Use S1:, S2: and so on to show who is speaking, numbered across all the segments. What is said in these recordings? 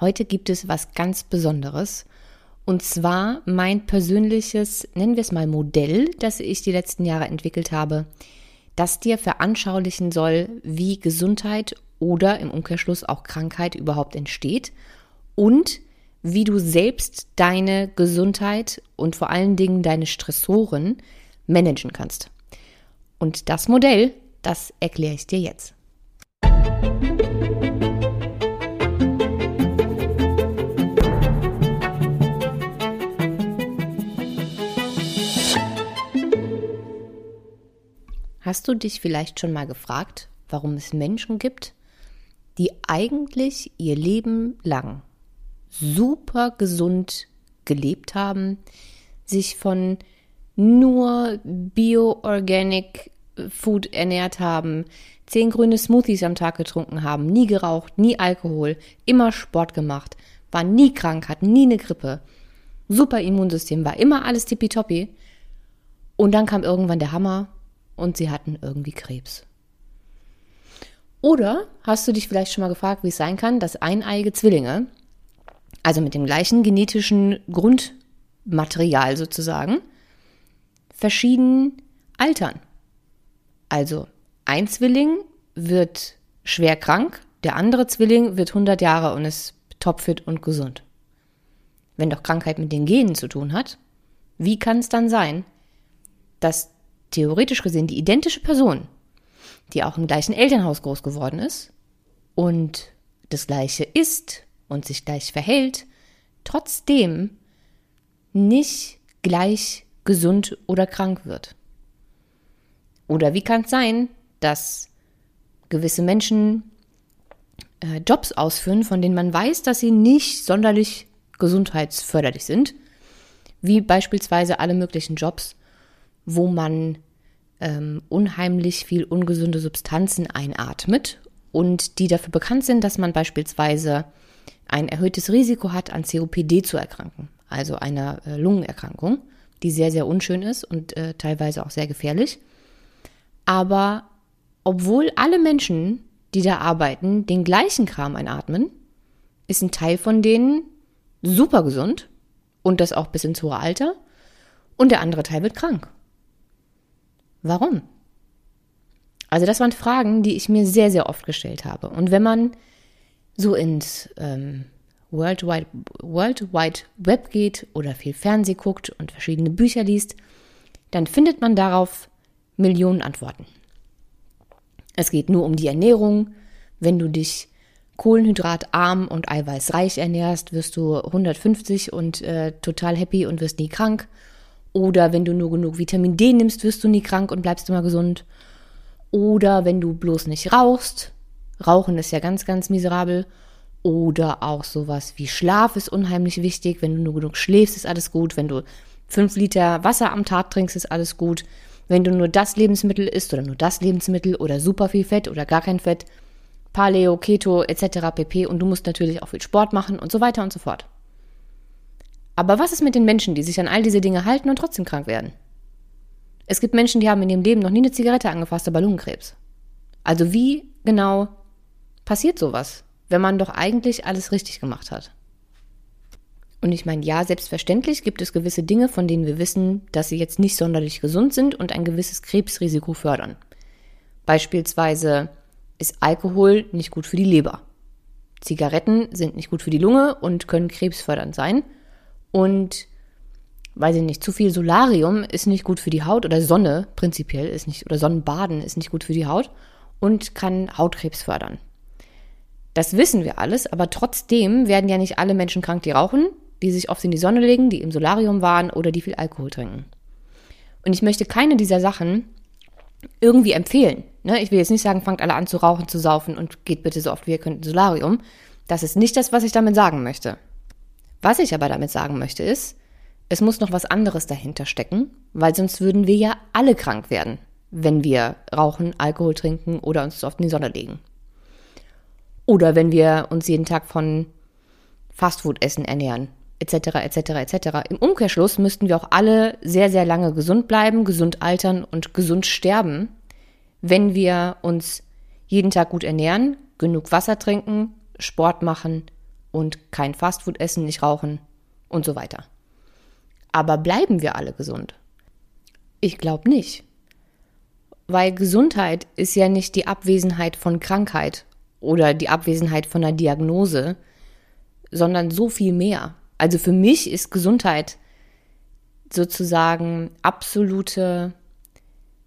S1: Heute gibt es was ganz Besonderes. Und zwar mein persönliches, nennen wir es mal Modell, das ich die letzten Jahre entwickelt habe, das dir veranschaulichen soll, wie Gesundheit oder im Umkehrschluss auch Krankheit überhaupt entsteht und wie du selbst deine Gesundheit und vor allen Dingen deine Stressoren managen kannst. Und das Modell, das erkläre ich dir jetzt. Hast du dich vielleicht schon mal gefragt, warum es Menschen gibt, die eigentlich ihr Leben lang super gesund gelebt haben, sich von nur Bio-Organic Food ernährt haben, zehn grüne Smoothies am Tag getrunken haben, nie geraucht, nie Alkohol, immer Sport gemacht, waren nie krank, hatten nie eine Grippe, super Immunsystem, war immer alles tippitoppi. Und dann kam irgendwann der Hammer und sie hatten irgendwie Krebs. Oder hast du dich vielleicht schon mal gefragt, wie es sein kann, dass eineiige Zwillinge, also mit dem gleichen genetischen Grundmaterial sozusagen, verschieden altern? Also ein Zwilling wird schwer krank, der andere Zwilling wird 100 Jahre und ist topfit und gesund. Wenn doch Krankheit mit den Genen zu tun hat, wie kann es dann sein, dass theoretisch gesehen die identische Person, die auch im gleichen Elternhaus groß geworden ist und das gleiche ist und sich gleich verhält, trotzdem nicht gleich gesund oder krank wird? Oder wie kann es sein, dass gewisse Menschen äh, Jobs ausführen, von denen man weiß, dass sie nicht sonderlich gesundheitsförderlich sind, wie beispielsweise alle möglichen Jobs, wo man ähm, unheimlich viel ungesunde Substanzen einatmet und die dafür bekannt sind, dass man beispielsweise ein erhöhtes Risiko hat, an COPD zu erkranken, also einer äh, Lungenerkrankung, die sehr, sehr unschön ist und äh, teilweise auch sehr gefährlich. Aber obwohl alle Menschen, die da arbeiten, den gleichen Kram einatmen, ist ein Teil von denen super gesund und das auch bis ins hohe Alter und der andere Teil wird krank. Warum? Also das waren Fragen, die ich mir sehr, sehr oft gestellt habe. Und wenn man so ins ähm, World, Wide, World Wide Web geht oder viel Fernseh guckt und verschiedene Bücher liest, dann findet man darauf Millionen Antworten. Es geht nur um die Ernährung. Wenn du dich kohlenhydratarm und eiweißreich ernährst, wirst du 150 und äh, total happy und wirst nie krank. Oder wenn du nur genug Vitamin D nimmst, wirst du nie krank und bleibst immer gesund. Oder wenn du bloß nicht rauchst. Rauchen ist ja ganz, ganz miserabel. Oder auch sowas wie Schlaf ist unheimlich wichtig. Wenn du nur genug schläfst, ist alles gut. Wenn du fünf Liter Wasser am Tag trinkst, ist alles gut. Wenn du nur das Lebensmittel isst oder nur das Lebensmittel oder super viel Fett oder gar kein Fett, Paleo, Keto etc. pp. Und du musst natürlich auch viel Sport machen und so weiter und so fort. Aber was ist mit den Menschen, die sich an all diese Dinge halten und trotzdem krank werden? Es gibt Menschen, die haben in ihrem Leben noch nie eine Zigarette angefasst, aber Lungenkrebs. Also wie genau passiert sowas, wenn man doch eigentlich alles richtig gemacht hat? Und ich meine, ja, selbstverständlich gibt es gewisse Dinge, von denen wir wissen, dass sie jetzt nicht sonderlich gesund sind und ein gewisses Krebsrisiko fördern. Beispielsweise ist Alkohol nicht gut für die Leber. Zigaretten sind nicht gut für die Lunge und können krebsfördernd sein. Und weiß ich nicht, zu viel Solarium ist nicht gut für die Haut oder Sonne prinzipiell ist nicht, oder Sonnenbaden ist nicht gut für die Haut und kann Hautkrebs fördern. Das wissen wir alles, aber trotzdem werden ja nicht alle Menschen krank, die rauchen, die sich oft in die Sonne legen, die im Solarium waren oder die viel Alkohol trinken. Und ich möchte keine dieser Sachen irgendwie empfehlen. Ne? Ich will jetzt nicht sagen, fangt alle an zu rauchen, zu saufen und geht bitte so oft wie ihr könnt ins Solarium. Das ist nicht das, was ich damit sagen möchte. Was ich aber damit sagen möchte ist, es muss noch was anderes dahinter stecken, weil sonst würden wir ja alle krank werden, wenn wir rauchen, Alkohol trinken oder uns oft in die Sonne legen. Oder wenn wir uns jeden Tag von Fastfood-Essen ernähren etc. etc. etc. Im Umkehrschluss müssten wir auch alle sehr, sehr lange gesund bleiben, gesund altern und gesund sterben, wenn wir uns jeden Tag gut ernähren, genug Wasser trinken, Sport machen und kein Fastfood essen, nicht rauchen und so weiter. Aber bleiben wir alle gesund? Ich glaube nicht. Weil Gesundheit ist ja nicht die Abwesenheit von Krankheit oder die Abwesenheit von einer Diagnose, sondern so viel mehr. Also für mich ist Gesundheit sozusagen absolute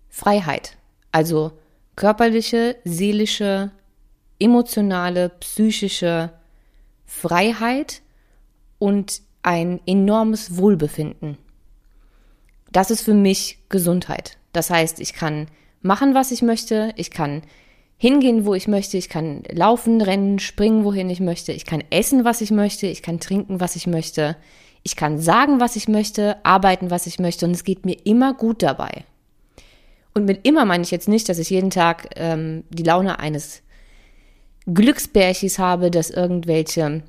S1: Freiheit. Also körperliche, seelische, emotionale, psychische Freiheit und ein enormes Wohlbefinden. Das ist für mich Gesundheit. Das heißt, ich kann machen, was ich möchte, ich kann hingehen, wo ich möchte, ich kann laufen, rennen, springen, wohin ich möchte, ich kann essen, was ich möchte, ich kann trinken, was ich möchte, ich kann sagen, was ich möchte, arbeiten, was ich möchte und es geht mir immer gut dabei. Und mit immer meine ich jetzt nicht, dass ich jeden Tag ähm, die Laune eines Glücksbärchis habe, das irgendwelche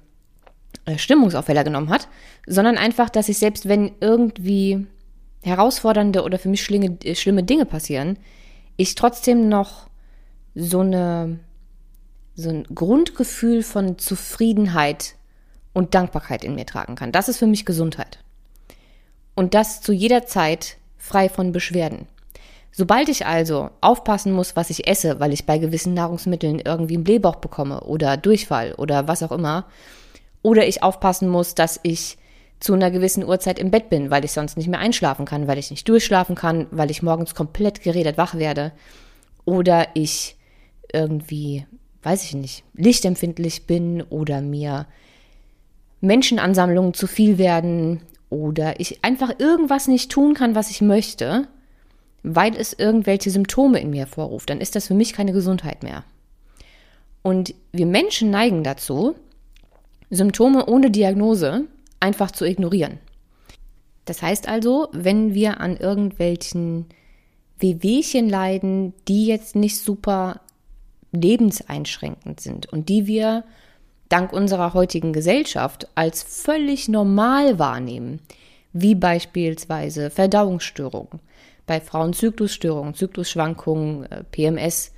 S1: äh, Stimmungsaufheller genommen hat, sondern einfach, dass ich selbst wenn irgendwie herausfordernde oder für mich schlimme, äh, schlimme Dinge passieren, ich trotzdem noch so eine so ein Grundgefühl von Zufriedenheit und Dankbarkeit in mir tragen kann. Das ist für mich Gesundheit. Und das zu jeder Zeit frei von Beschwerden. Sobald ich also aufpassen muss, was ich esse, weil ich bei gewissen Nahrungsmitteln irgendwie einen Blähbauch bekomme oder Durchfall oder was auch immer, oder ich aufpassen muss, dass ich zu einer gewissen Uhrzeit im Bett bin, weil ich sonst nicht mehr einschlafen kann, weil ich nicht durchschlafen kann, weil ich morgens komplett geredet wach werde, oder ich irgendwie, weiß ich nicht, lichtempfindlich bin oder mir Menschenansammlungen zu viel werden oder ich einfach irgendwas nicht tun kann, was ich möchte, weil es irgendwelche Symptome in mir hervorruft, dann ist das für mich keine Gesundheit mehr. Und wir Menschen neigen dazu, Symptome ohne Diagnose einfach zu ignorieren. Das heißt also, wenn wir an irgendwelchen Wehwehchen leiden, die jetzt nicht super lebenseinschränkend sind und die wir dank unserer heutigen Gesellschaft als völlig normal wahrnehmen, wie beispielsweise Verdauungsstörungen, bei Frauen Zyklusstörungen, Zyklusschwankungen, äh, PMS,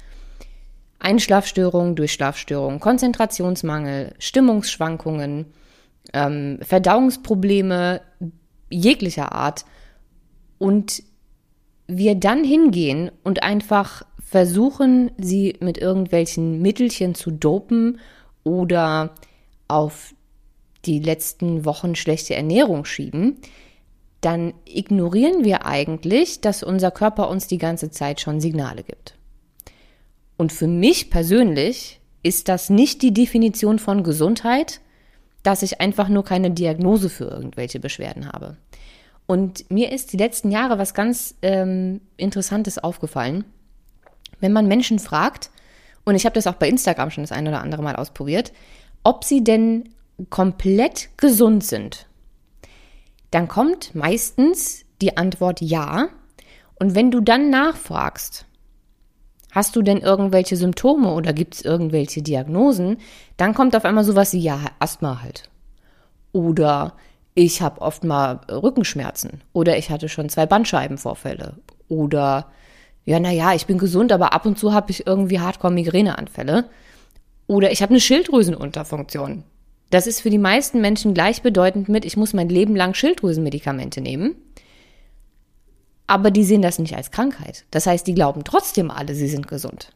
S1: Einschlafstörungen, Durchschlafstörungen, Konzentrationsmangel, Stimmungsschwankungen, ähm, Verdauungsprobleme jeglicher Art. Und wir dann hingehen und einfach versuchen, sie mit irgendwelchen Mittelchen zu dopen oder auf die letzten Wochen schlechte Ernährung schieben, dann ignorieren wir eigentlich, dass unser Körper uns die ganze Zeit schon Signale gibt. Und für mich persönlich ist das nicht die Definition von Gesundheit, dass ich einfach nur keine Diagnose für irgendwelche Beschwerden habe. Und mir ist die letzten Jahre was ganz ähm, Interessantes aufgefallen. Wenn man Menschen fragt, und ich habe das auch bei Instagram schon das ein oder andere Mal ausprobiert, ob sie denn komplett gesund sind, dann kommt meistens die Antwort ja. Und wenn du dann nachfragst, hast du denn irgendwelche Symptome oder gibt es irgendwelche Diagnosen, dann kommt auf einmal sowas wie ja, Asthma halt. Oder ich habe oft mal Rückenschmerzen oder ich hatte schon zwei Bandscheibenvorfälle oder ja, naja, ich bin gesund, aber ab und zu habe ich irgendwie Hardcore-Migräneanfälle. Oder ich habe eine Schilddrüsenunterfunktion. Das ist für die meisten Menschen gleichbedeutend mit, ich muss mein Leben lang Schilddrüsenmedikamente nehmen. Aber die sehen das nicht als Krankheit. Das heißt, die glauben trotzdem alle, sie sind gesund.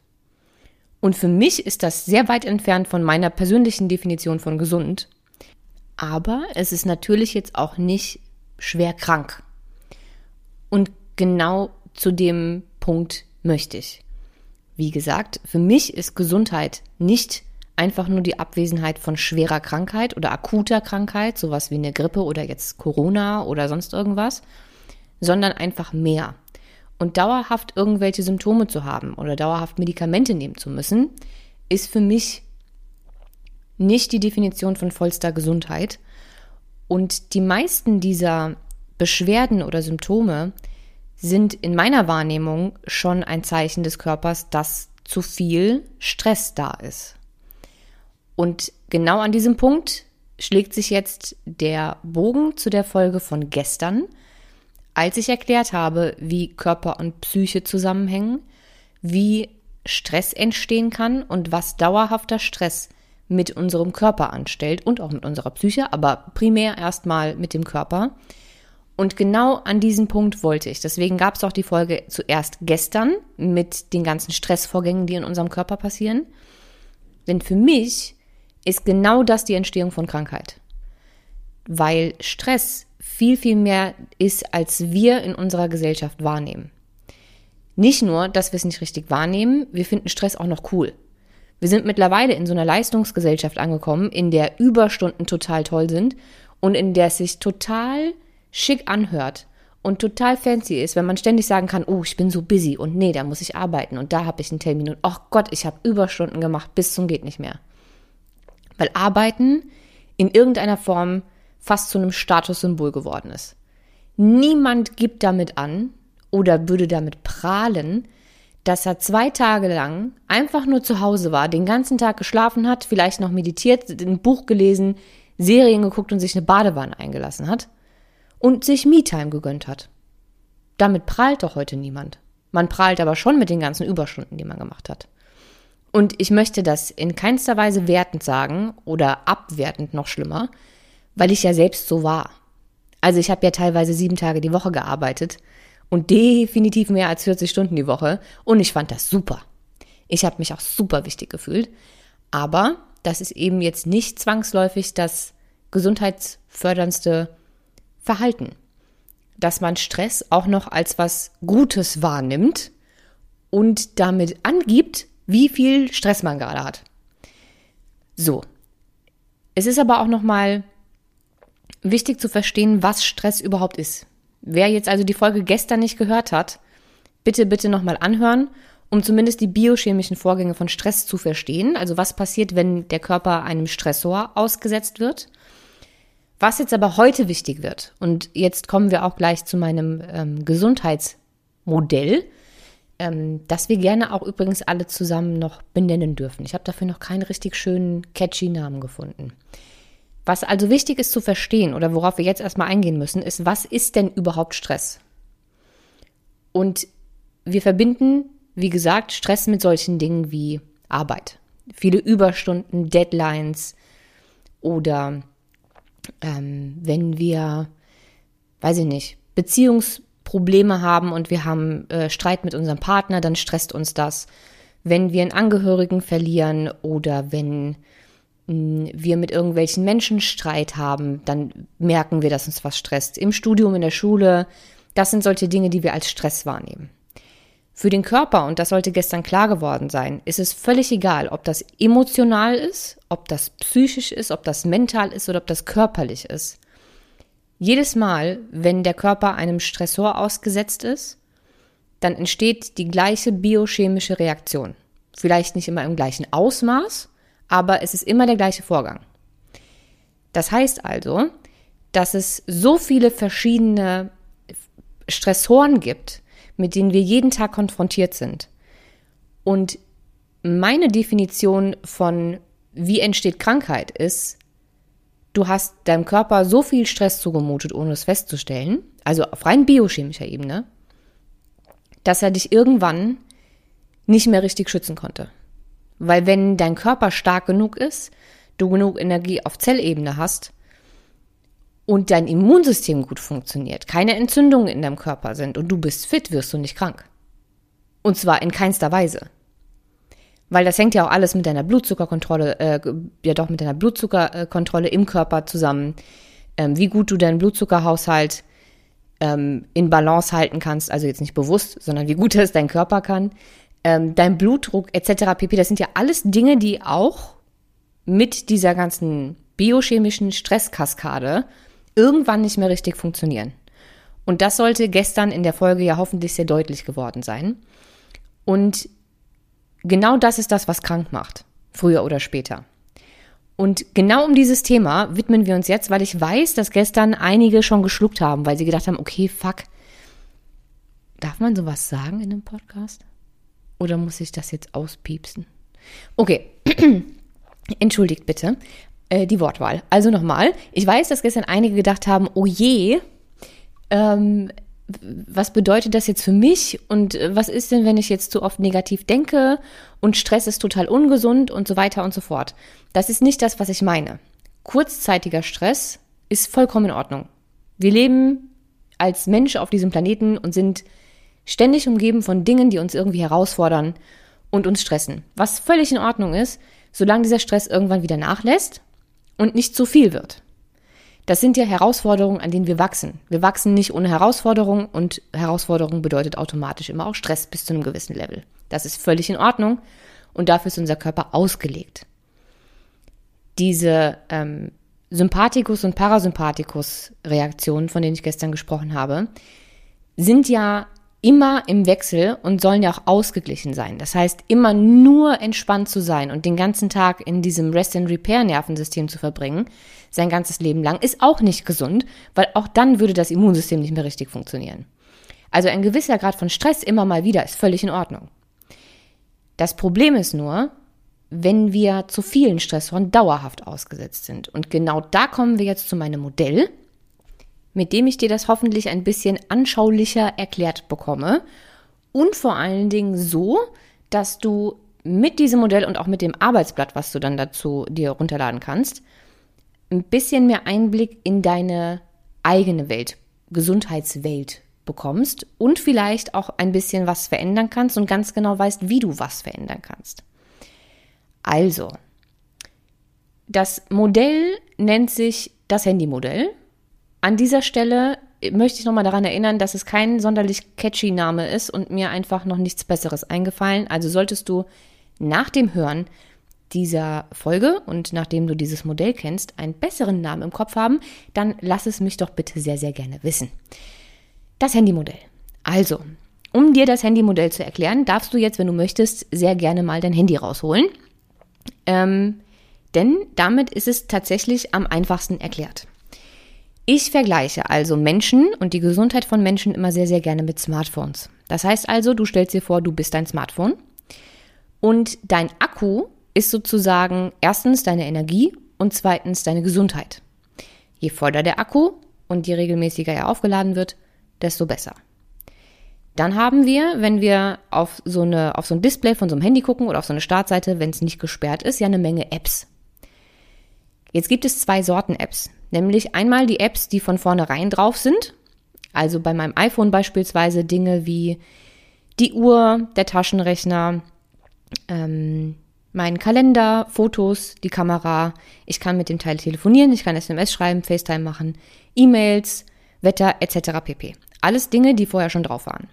S1: Und für mich ist das sehr weit entfernt von meiner persönlichen Definition von gesund. Aber es ist natürlich jetzt auch nicht schwer krank. Und genau zu dem Punkt möchte ich. Wie gesagt, für mich ist Gesundheit nicht einfach nur die Abwesenheit von schwerer Krankheit oder akuter Krankheit, sowas wie eine Grippe oder jetzt Corona oder sonst irgendwas, sondern einfach mehr. Und dauerhaft irgendwelche Symptome zu haben oder dauerhaft Medikamente nehmen zu müssen, ist für mich nicht die Definition von vollster Gesundheit. Und die meisten dieser Beschwerden oder Symptome sind in meiner Wahrnehmung schon ein Zeichen des Körpers, dass zu viel Stress da ist. Und genau an diesem Punkt schlägt sich jetzt der Bogen zu der Folge von gestern, als ich erklärt habe, wie Körper und Psyche zusammenhängen, wie Stress entstehen kann und was dauerhafter Stress mit unserem Körper anstellt und auch mit unserer Psyche, aber primär erstmal mit dem Körper. Und genau an diesen Punkt wollte ich. Deswegen gab es auch die Folge zuerst gestern mit den ganzen Stressvorgängen, die in unserem Körper passieren. Denn für mich ist genau das die Entstehung von Krankheit. Weil Stress viel, viel mehr ist, als wir in unserer Gesellschaft wahrnehmen. Nicht nur, dass wir es nicht richtig wahrnehmen, wir finden Stress auch noch cool. Wir sind mittlerweile in so einer Leistungsgesellschaft angekommen, in der Überstunden total toll sind und in der es sich total schick anhört und total fancy ist, wenn man ständig sagen kann, oh, ich bin so busy und nee, da muss ich arbeiten und da habe ich einen Termin und ach Gott, ich habe Überstunden gemacht bis zum geht nicht mehr. Weil arbeiten in irgendeiner Form fast zu einem Statussymbol geworden ist. Niemand gibt damit an, oder würde damit prahlen, dass er zwei Tage lang einfach nur zu Hause war, den ganzen Tag geschlafen hat, vielleicht noch meditiert, ein Buch gelesen, Serien geguckt und sich eine Badewanne eingelassen hat und sich Me-Time gegönnt hat. Damit prahlt doch heute niemand. Man prahlt aber schon mit den ganzen Überstunden, die man gemacht hat. Und ich möchte das in keinster Weise wertend sagen oder abwertend noch schlimmer, weil ich ja selbst so war. Also ich habe ja teilweise sieben Tage die Woche gearbeitet und definitiv mehr als 40 Stunden die Woche. Und ich fand das super. Ich habe mich auch super wichtig gefühlt. Aber das ist eben jetzt nicht zwangsläufig das gesundheitsförderndste Verhalten. Dass man Stress auch noch als was Gutes wahrnimmt und damit angibt, wie viel Stress man gerade hat. So. Es ist aber auch nochmal wichtig zu verstehen, was Stress überhaupt ist. Wer jetzt also die Folge gestern nicht gehört hat, bitte, bitte nochmal anhören, um zumindest die biochemischen Vorgänge von Stress zu verstehen. Also was passiert, wenn der Körper einem Stressor ausgesetzt wird. Was jetzt aber heute wichtig wird, und jetzt kommen wir auch gleich zu meinem ähm, Gesundheitsmodell, ähm, das wir gerne auch übrigens alle zusammen noch benennen dürfen. Ich habe dafür noch keinen richtig schönen, catchy Namen gefunden. Was also wichtig ist zu verstehen oder worauf wir jetzt erstmal eingehen müssen, ist, was ist denn überhaupt Stress? Und wir verbinden, wie gesagt, Stress mit solchen Dingen wie Arbeit. Viele Überstunden, Deadlines oder ähm, wenn wir, weiß ich nicht, Beziehungsprobleme haben und wir haben äh, Streit mit unserem Partner, dann stresst uns das. Wenn wir einen Angehörigen verlieren oder wenn wir mit irgendwelchen Menschen Streit haben, dann merken wir, dass uns was stresst. Im Studium, in der Schule, das sind solche Dinge, die wir als Stress wahrnehmen. Für den Körper, und das sollte gestern klar geworden sein, ist es völlig egal, ob das emotional ist, ob das psychisch ist, ob das mental ist oder ob das körperlich ist. Jedes Mal, wenn der Körper einem Stressor ausgesetzt ist, dann entsteht die gleiche biochemische Reaktion. Vielleicht nicht immer im gleichen Ausmaß, aber es ist immer der gleiche Vorgang. Das heißt also, dass es so viele verschiedene Stressoren gibt, mit denen wir jeden Tag konfrontiert sind. Und meine Definition von wie entsteht Krankheit ist, du hast deinem Körper so viel Stress zugemutet, ohne es festzustellen, also auf rein biochemischer Ebene, dass er dich irgendwann nicht mehr richtig schützen konnte. Weil wenn dein Körper stark genug ist, du genug Energie auf Zellebene hast und dein Immunsystem gut funktioniert, keine Entzündungen in deinem Körper sind und du bist fit, wirst du nicht krank. Und zwar in keinster Weise. Weil das hängt ja auch alles mit deiner Blutzuckerkontrolle, äh, ja doch mit deiner Blutzuckerkontrolle im Körper zusammen. Ähm, wie gut du deinen Blutzuckerhaushalt ähm, in Balance halten kannst, also jetzt nicht bewusst, sondern wie gut es dein Körper kann ähm, dein Blutdruck etc. pp. Das sind ja alles Dinge, die auch mit dieser ganzen biochemischen Stresskaskade irgendwann nicht mehr richtig funktionieren. Und das sollte gestern in der Folge ja hoffentlich sehr deutlich geworden sein. Und genau das ist das, was krank macht, früher oder später. Und genau um dieses Thema widmen wir uns jetzt, weil ich weiß, dass gestern einige schon geschluckt haben, weil sie gedacht haben, okay, fuck, darf man sowas sagen in einem Podcast? Oder muss ich das jetzt auspiepsen? Okay, entschuldigt bitte äh, die Wortwahl. Also nochmal, ich weiß, dass gestern einige gedacht haben, oh je, ähm, was bedeutet das jetzt für mich und äh, was ist denn, wenn ich jetzt zu oft negativ denke und Stress ist total ungesund und so weiter und so fort. Das ist nicht das, was ich meine. Kurzzeitiger Stress ist vollkommen in Ordnung. Wir leben als Mensch auf diesem Planeten und sind ständig umgeben von Dingen, die uns irgendwie herausfordern und uns stressen. Was völlig in Ordnung ist, solange dieser Stress irgendwann wieder nachlässt und nicht zu viel wird. Das sind ja Herausforderungen, an denen wir wachsen. Wir wachsen nicht ohne Herausforderungen und Herausforderung bedeutet automatisch immer auch Stress bis zu einem gewissen Level. Das ist völlig in Ordnung und dafür ist unser Körper ausgelegt. Diese ähm, Sympathikus- und Parasympathikus-Reaktionen, von denen ich gestern gesprochen habe, sind ja immer im Wechsel und sollen ja auch ausgeglichen sein. Das heißt, immer nur entspannt zu sein und den ganzen Tag in diesem Rest-and-Repair-Nervensystem zu verbringen, sein ganzes Leben lang, ist auch nicht gesund, weil auch dann würde das Immunsystem nicht mehr richtig funktionieren. Also ein gewisser Grad von Stress immer mal wieder ist völlig in Ordnung. Das Problem ist nur, wenn wir zu vielen Stressoren dauerhaft ausgesetzt sind. Und genau da kommen wir jetzt zu meinem Modell, mit dem ich dir das hoffentlich ein bisschen anschaulicher erklärt bekomme. Und vor allen Dingen so, dass du mit diesem Modell und auch mit dem Arbeitsblatt, was du dann dazu dir runterladen kannst, ein bisschen mehr Einblick in deine eigene Welt, Gesundheitswelt bekommst und vielleicht auch ein bisschen was verändern kannst und ganz genau weißt, wie du was verändern kannst. Also, das Modell nennt sich das Handymodell an dieser Stelle möchte ich nochmal daran erinnern, dass es kein sonderlich catchy Name ist und mir einfach noch nichts Besseres eingefallen. Also solltest du nach dem Hören dieser Folge und nachdem du dieses Modell kennst, einen besseren Namen im Kopf haben, dann lass es mich doch bitte sehr, sehr gerne wissen. Das Handymodell. Also, um dir das Handymodell zu erklären, darfst du jetzt, wenn du möchtest, sehr gerne mal dein Handy rausholen. Ähm, denn damit ist es tatsächlich am einfachsten erklärt. Ich vergleiche also Menschen und die Gesundheit von Menschen immer sehr, sehr gerne mit Smartphones. Das heißt also, du stellst dir vor, du bist dein Smartphone und dein Akku ist sozusagen erstens deine Energie und zweitens deine Gesundheit. Je voller der Akku und je regelmäßiger er aufgeladen wird, desto besser. Dann haben wir, wenn wir auf so, eine, auf so ein Display von so einem Handy gucken oder auf so eine Startseite, wenn es nicht gesperrt ist, ja eine Menge Apps. Jetzt gibt es zwei Sorten Apps. Nämlich einmal die Apps, die von vornherein drauf sind. Also bei meinem iPhone beispielsweise Dinge wie die Uhr, der Taschenrechner, ähm, mein Kalender, Fotos, die Kamera. Ich kann mit dem Teil telefonieren, ich kann SMS schreiben, FaceTime machen, E-Mails, Wetter etc. pp. Alles Dinge, die vorher schon drauf waren.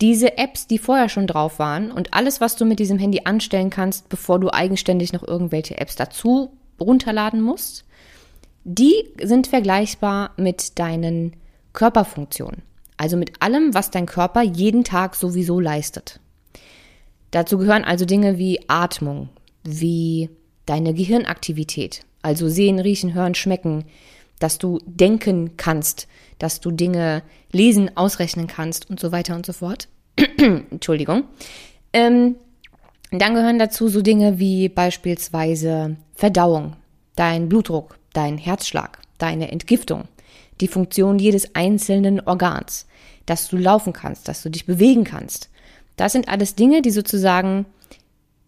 S1: Diese Apps, die vorher schon drauf waren und alles, was du mit diesem Handy anstellen kannst, bevor du eigenständig noch irgendwelche Apps dazu runterladen musst, die sind vergleichbar mit deinen Körperfunktionen. Also mit allem, was dein Körper jeden Tag sowieso leistet. Dazu gehören also Dinge wie Atmung, wie deine Gehirnaktivität, also sehen, riechen, hören, schmecken, dass du denken kannst, dass du Dinge lesen, ausrechnen kannst und so weiter und so fort. Entschuldigung. Ähm, dann gehören dazu so Dinge wie beispielsweise Verdauung, dein Blutdruck, dein Herzschlag, deine Entgiftung, die Funktion jedes einzelnen Organs, dass du laufen kannst, dass du dich bewegen kannst. Das sind alles Dinge, die sozusagen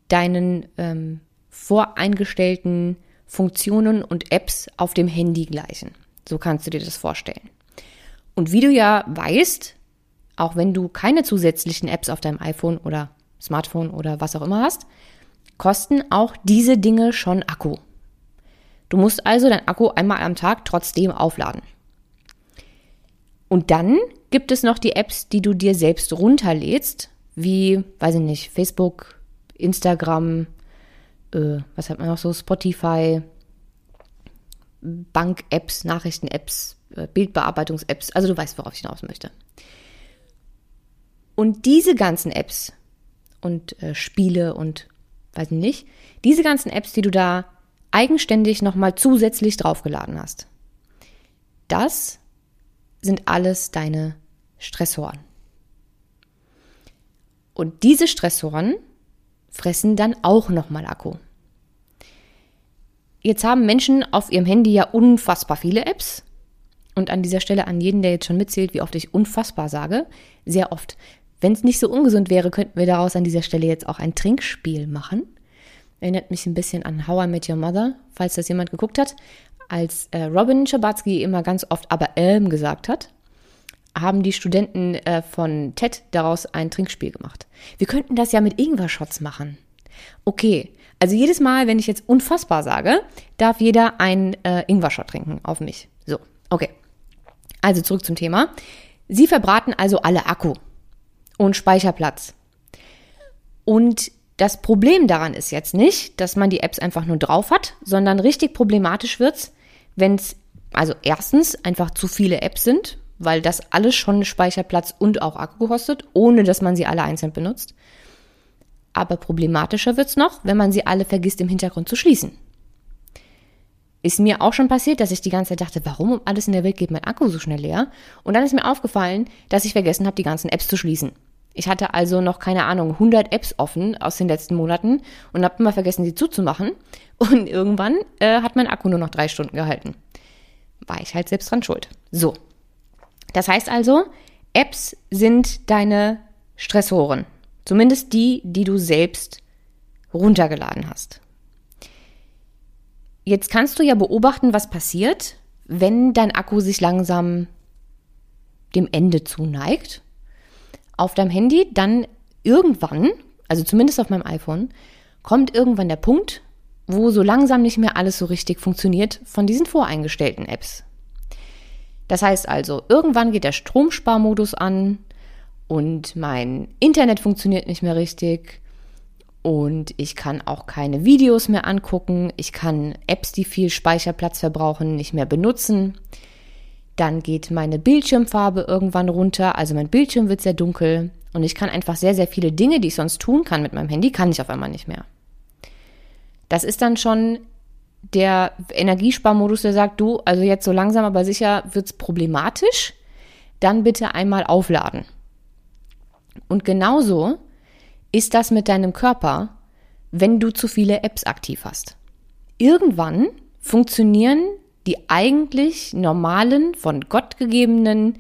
S1: deinen ähm, voreingestellten Funktionen und Apps auf dem Handy gleichen. So kannst du dir das vorstellen. Und wie du ja weißt, auch wenn du keine zusätzlichen Apps auf deinem iPhone oder Smartphone oder was auch immer hast, kosten auch diese Dinge schon Akku. Du musst also dein Akku einmal am Tag trotzdem aufladen. Und dann gibt es noch die Apps, die du dir selbst runterlädst, wie, weiß ich nicht, Facebook, Instagram, äh, was hat man noch so, Spotify, Bank-Apps, Nachrichten-Apps, äh, Bildbearbeitungs-Apps. Also du weißt, worauf ich hinaus möchte. Und diese ganzen Apps und äh, Spiele und weiß ich nicht, diese ganzen Apps, die du da eigenständig nochmal zusätzlich draufgeladen hast. Das sind alles deine Stressoren. Und diese Stressoren fressen dann auch nochmal Akku. Jetzt haben Menschen auf ihrem Handy ja unfassbar viele Apps Und an dieser Stelle an jeden, der jetzt schon mitzählt, wie oft ich unfassbar sage, sehr oft. Wenn es nicht so ungesund wäre, könnten wir daraus an dieser Stelle jetzt auch ein Trinkspiel machen. Erinnert mich ein bisschen an How I Met Your Mother, falls das jemand geguckt hat. Als äh, Robin Schabatsky immer ganz oft aber ähm gesagt hat, haben die Studenten äh, von TED daraus ein Trinkspiel gemacht. Wir könnten das ja mit Ingwer-Shots machen. Okay, also jedes Mal, wenn ich jetzt unfassbar sage, darf jeder ein äh, Ingwer-Shot trinken auf mich. So, okay. Also zurück zum Thema. Sie verbraten also alle Akku und Speicherplatz. Und das Problem daran ist jetzt nicht, dass man die Apps einfach nur drauf hat, sondern richtig problematisch wird's, wenn es also erstens einfach zu viele Apps sind, weil das alles schon Speicherplatz und auch Akku kostet, ohne dass man sie alle einzeln benutzt. Aber problematischer wird's noch, wenn man sie alle vergisst im Hintergrund zu schließen. Ist mir auch schon passiert, dass ich die ganze Zeit dachte, warum um alles in der Welt geht mein Akku so schnell leer? Und dann ist mir aufgefallen, dass ich vergessen habe, die ganzen Apps zu schließen. Ich hatte also noch, keine Ahnung, 100 Apps offen aus den letzten Monaten und habe immer vergessen, sie zuzumachen. Und irgendwann äh, hat mein Akku nur noch drei Stunden gehalten. War ich halt selbst dran schuld. So. Das heißt also, Apps sind deine Stressoren. Zumindest die, die du selbst runtergeladen hast. Jetzt kannst du ja beobachten, was passiert, wenn dein Akku sich langsam dem Ende zuneigt auf deinem Handy, dann irgendwann, also zumindest auf meinem iPhone, kommt irgendwann der Punkt, wo so langsam nicht mehr alles so richtig funktioniert von diesen voreingestellten Apps. Das heißt also, irgendwann geht der Stromsparmodus an und mein Internet funktioniert nicht mehr richtig und ich kann auch keine Videos mehr angucken, ich kann Apps, die viel Speicherplatz verbrauchen, nicht mehr benutzen. Dann geht meine Bildschirmfarbe irgendwann runter, also mein Bildschirm wird sehr dunkel und ich kann einfach sehr, sehr viele Dinge, die ich sonst tun kann mit meinem Handy, kann ich auf einmal nicht mehr. Das ist dann schon der Energiesparmodus, der sagt, du, also jetzt so langsam aber sicher wird's problematisch, dann bitte einmal aufladen. Und genauso ist das mit deinem Körper, wenn du zu viele Apps aktiv hast. Irgendwann funktionieren die eigentlich normalen, von Gott gegebenen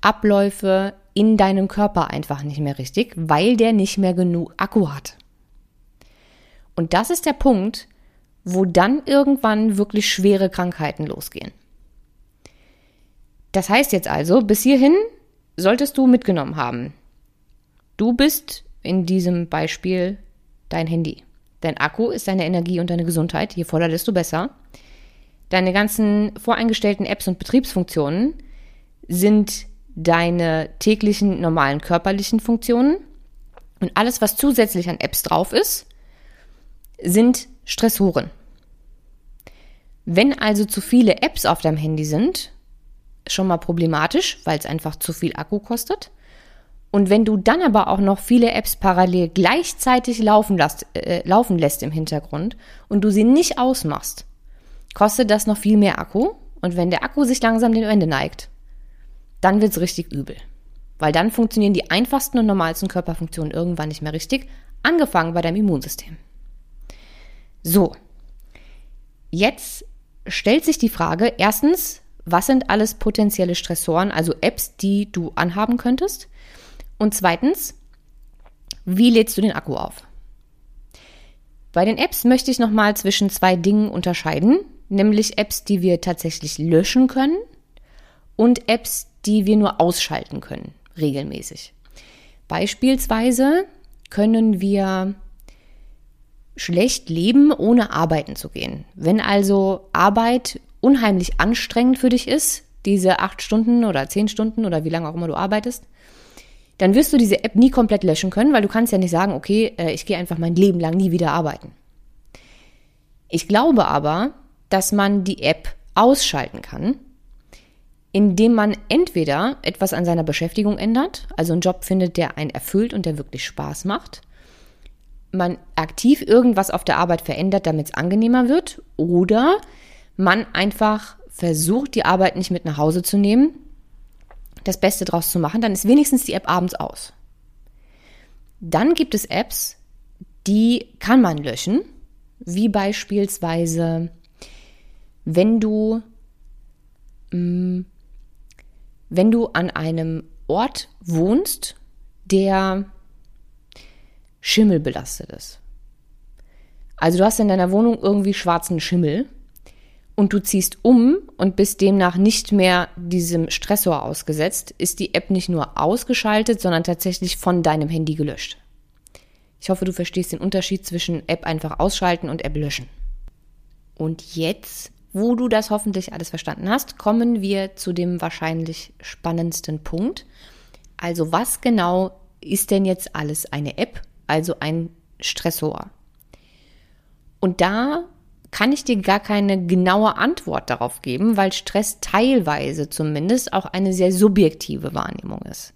S1: Abläufe in deinem Körper einfach nicht mehr richtig, weil der nicht mehr genug Akku hat. Und das ist der Punkt, wo dann irgendwann wirklich schwere Krankheiten losgehen. Das heißt jetzt also, bis hierhin solltest du mitgenommen haben. Du bist in diesem Beispiel dein Handy. Dein Akku ist deine Energie und deine Gesundheit. Je voller, desto besser. Deine ganzen voreingestellten Apps und Betriebsfunktionen sind deine täglichen normalen körperlichen Funktionen. Und alles, was zusätzlich an Apps drauf ist, sind Stressoren. Wenn also zu viele Apps auf deinem Handy sind, schon mal problematisch, weil es einfach zu viel Akku kostet. Und wenn du dann aber auch noch viele Apps parallel gleichzeitig laufen, lässt, äh, laufen lässt im Hintergrund und du sie nicht ausmachst, kostet das noch viel mehr Akku. Und wenn der Akku sich langsam dem Ende neigt, dann wird's richtig übel. Weil dann funktionieren die einfachsten und normalsten Körperfunktionen irgendwann nicht mehr richtig, angefangen bei deinem Immunsystem. So, jetzt stellt sich die Frage, erstens, was sind alles potenzielle Stressoren, also Apps, die du anhaben könntest? Und zweitens, wie lädst du den Akku auf? Bei den Apps möchte ich nochmal zwischen zwei Dingen unterscheiden, nämlich Apps, die wir tatsächlich löschen können und Apps, die wir nur ausschalten können, regelmäßig. Beispielsweise können wir schlecht leben, ohne arbeiten zu gehen. Wenn also Arbeit unheimlich anstrengend für dich ist, diese acht Stunden oder zehn Stunden oder wie lange auch immer du arbeitest, dann wirst du diese App nie komplett löschen können, weil du kannst ja nicht sagen, okay, äh, ich gehe einfach mein Leben lang nie wieder arbeiten. Ich glaube aber, dass man die App ausschalten kann, indem man entweder etwas an seiner Beschäftigung ändert, also einen Job findet, der einen erfüllt und der wirklich Spaß macht, man aktiv irgendwas auf der Arbeit verändert, damit es angenehmer wird, oder man einfach versucht, die Arbeit nicht mit nach Hause zu nehmen, das Beste draus zu machen, dann ist wenigstens die App abends aus. Dann gibt es Apps, die kann man löschen, wie beispielsweise wenn du mm, wenn du an einem Ort wohnst, der schimmelbelastet ist. Also du hast in deiner Wohnung irgendwie schwarzen Schimmel und du ziehst um und bist demnach nicht mehr diesem Stressor ausgesetzt, ist die App nicht nur ausgeschaltet, sondern tatsächlich von deinem Handy gelöscht. Ich hoffe, du verstehst den Unterschied zwischen App einfach ausschalten und App löschen. Und jetzt, wo du das hoffentlich alles verstanden hast, kommen wir zu dem wahrscheinlich spannendsten Punkt. Also was genau ist denn jetzt alles eine App, also ein Stressor? Und da kann ich dir gar keine genaue Antwort darauf geben, weil Stress teilweise zumindest auch eine sehr subjektive Wahrnehmung ist.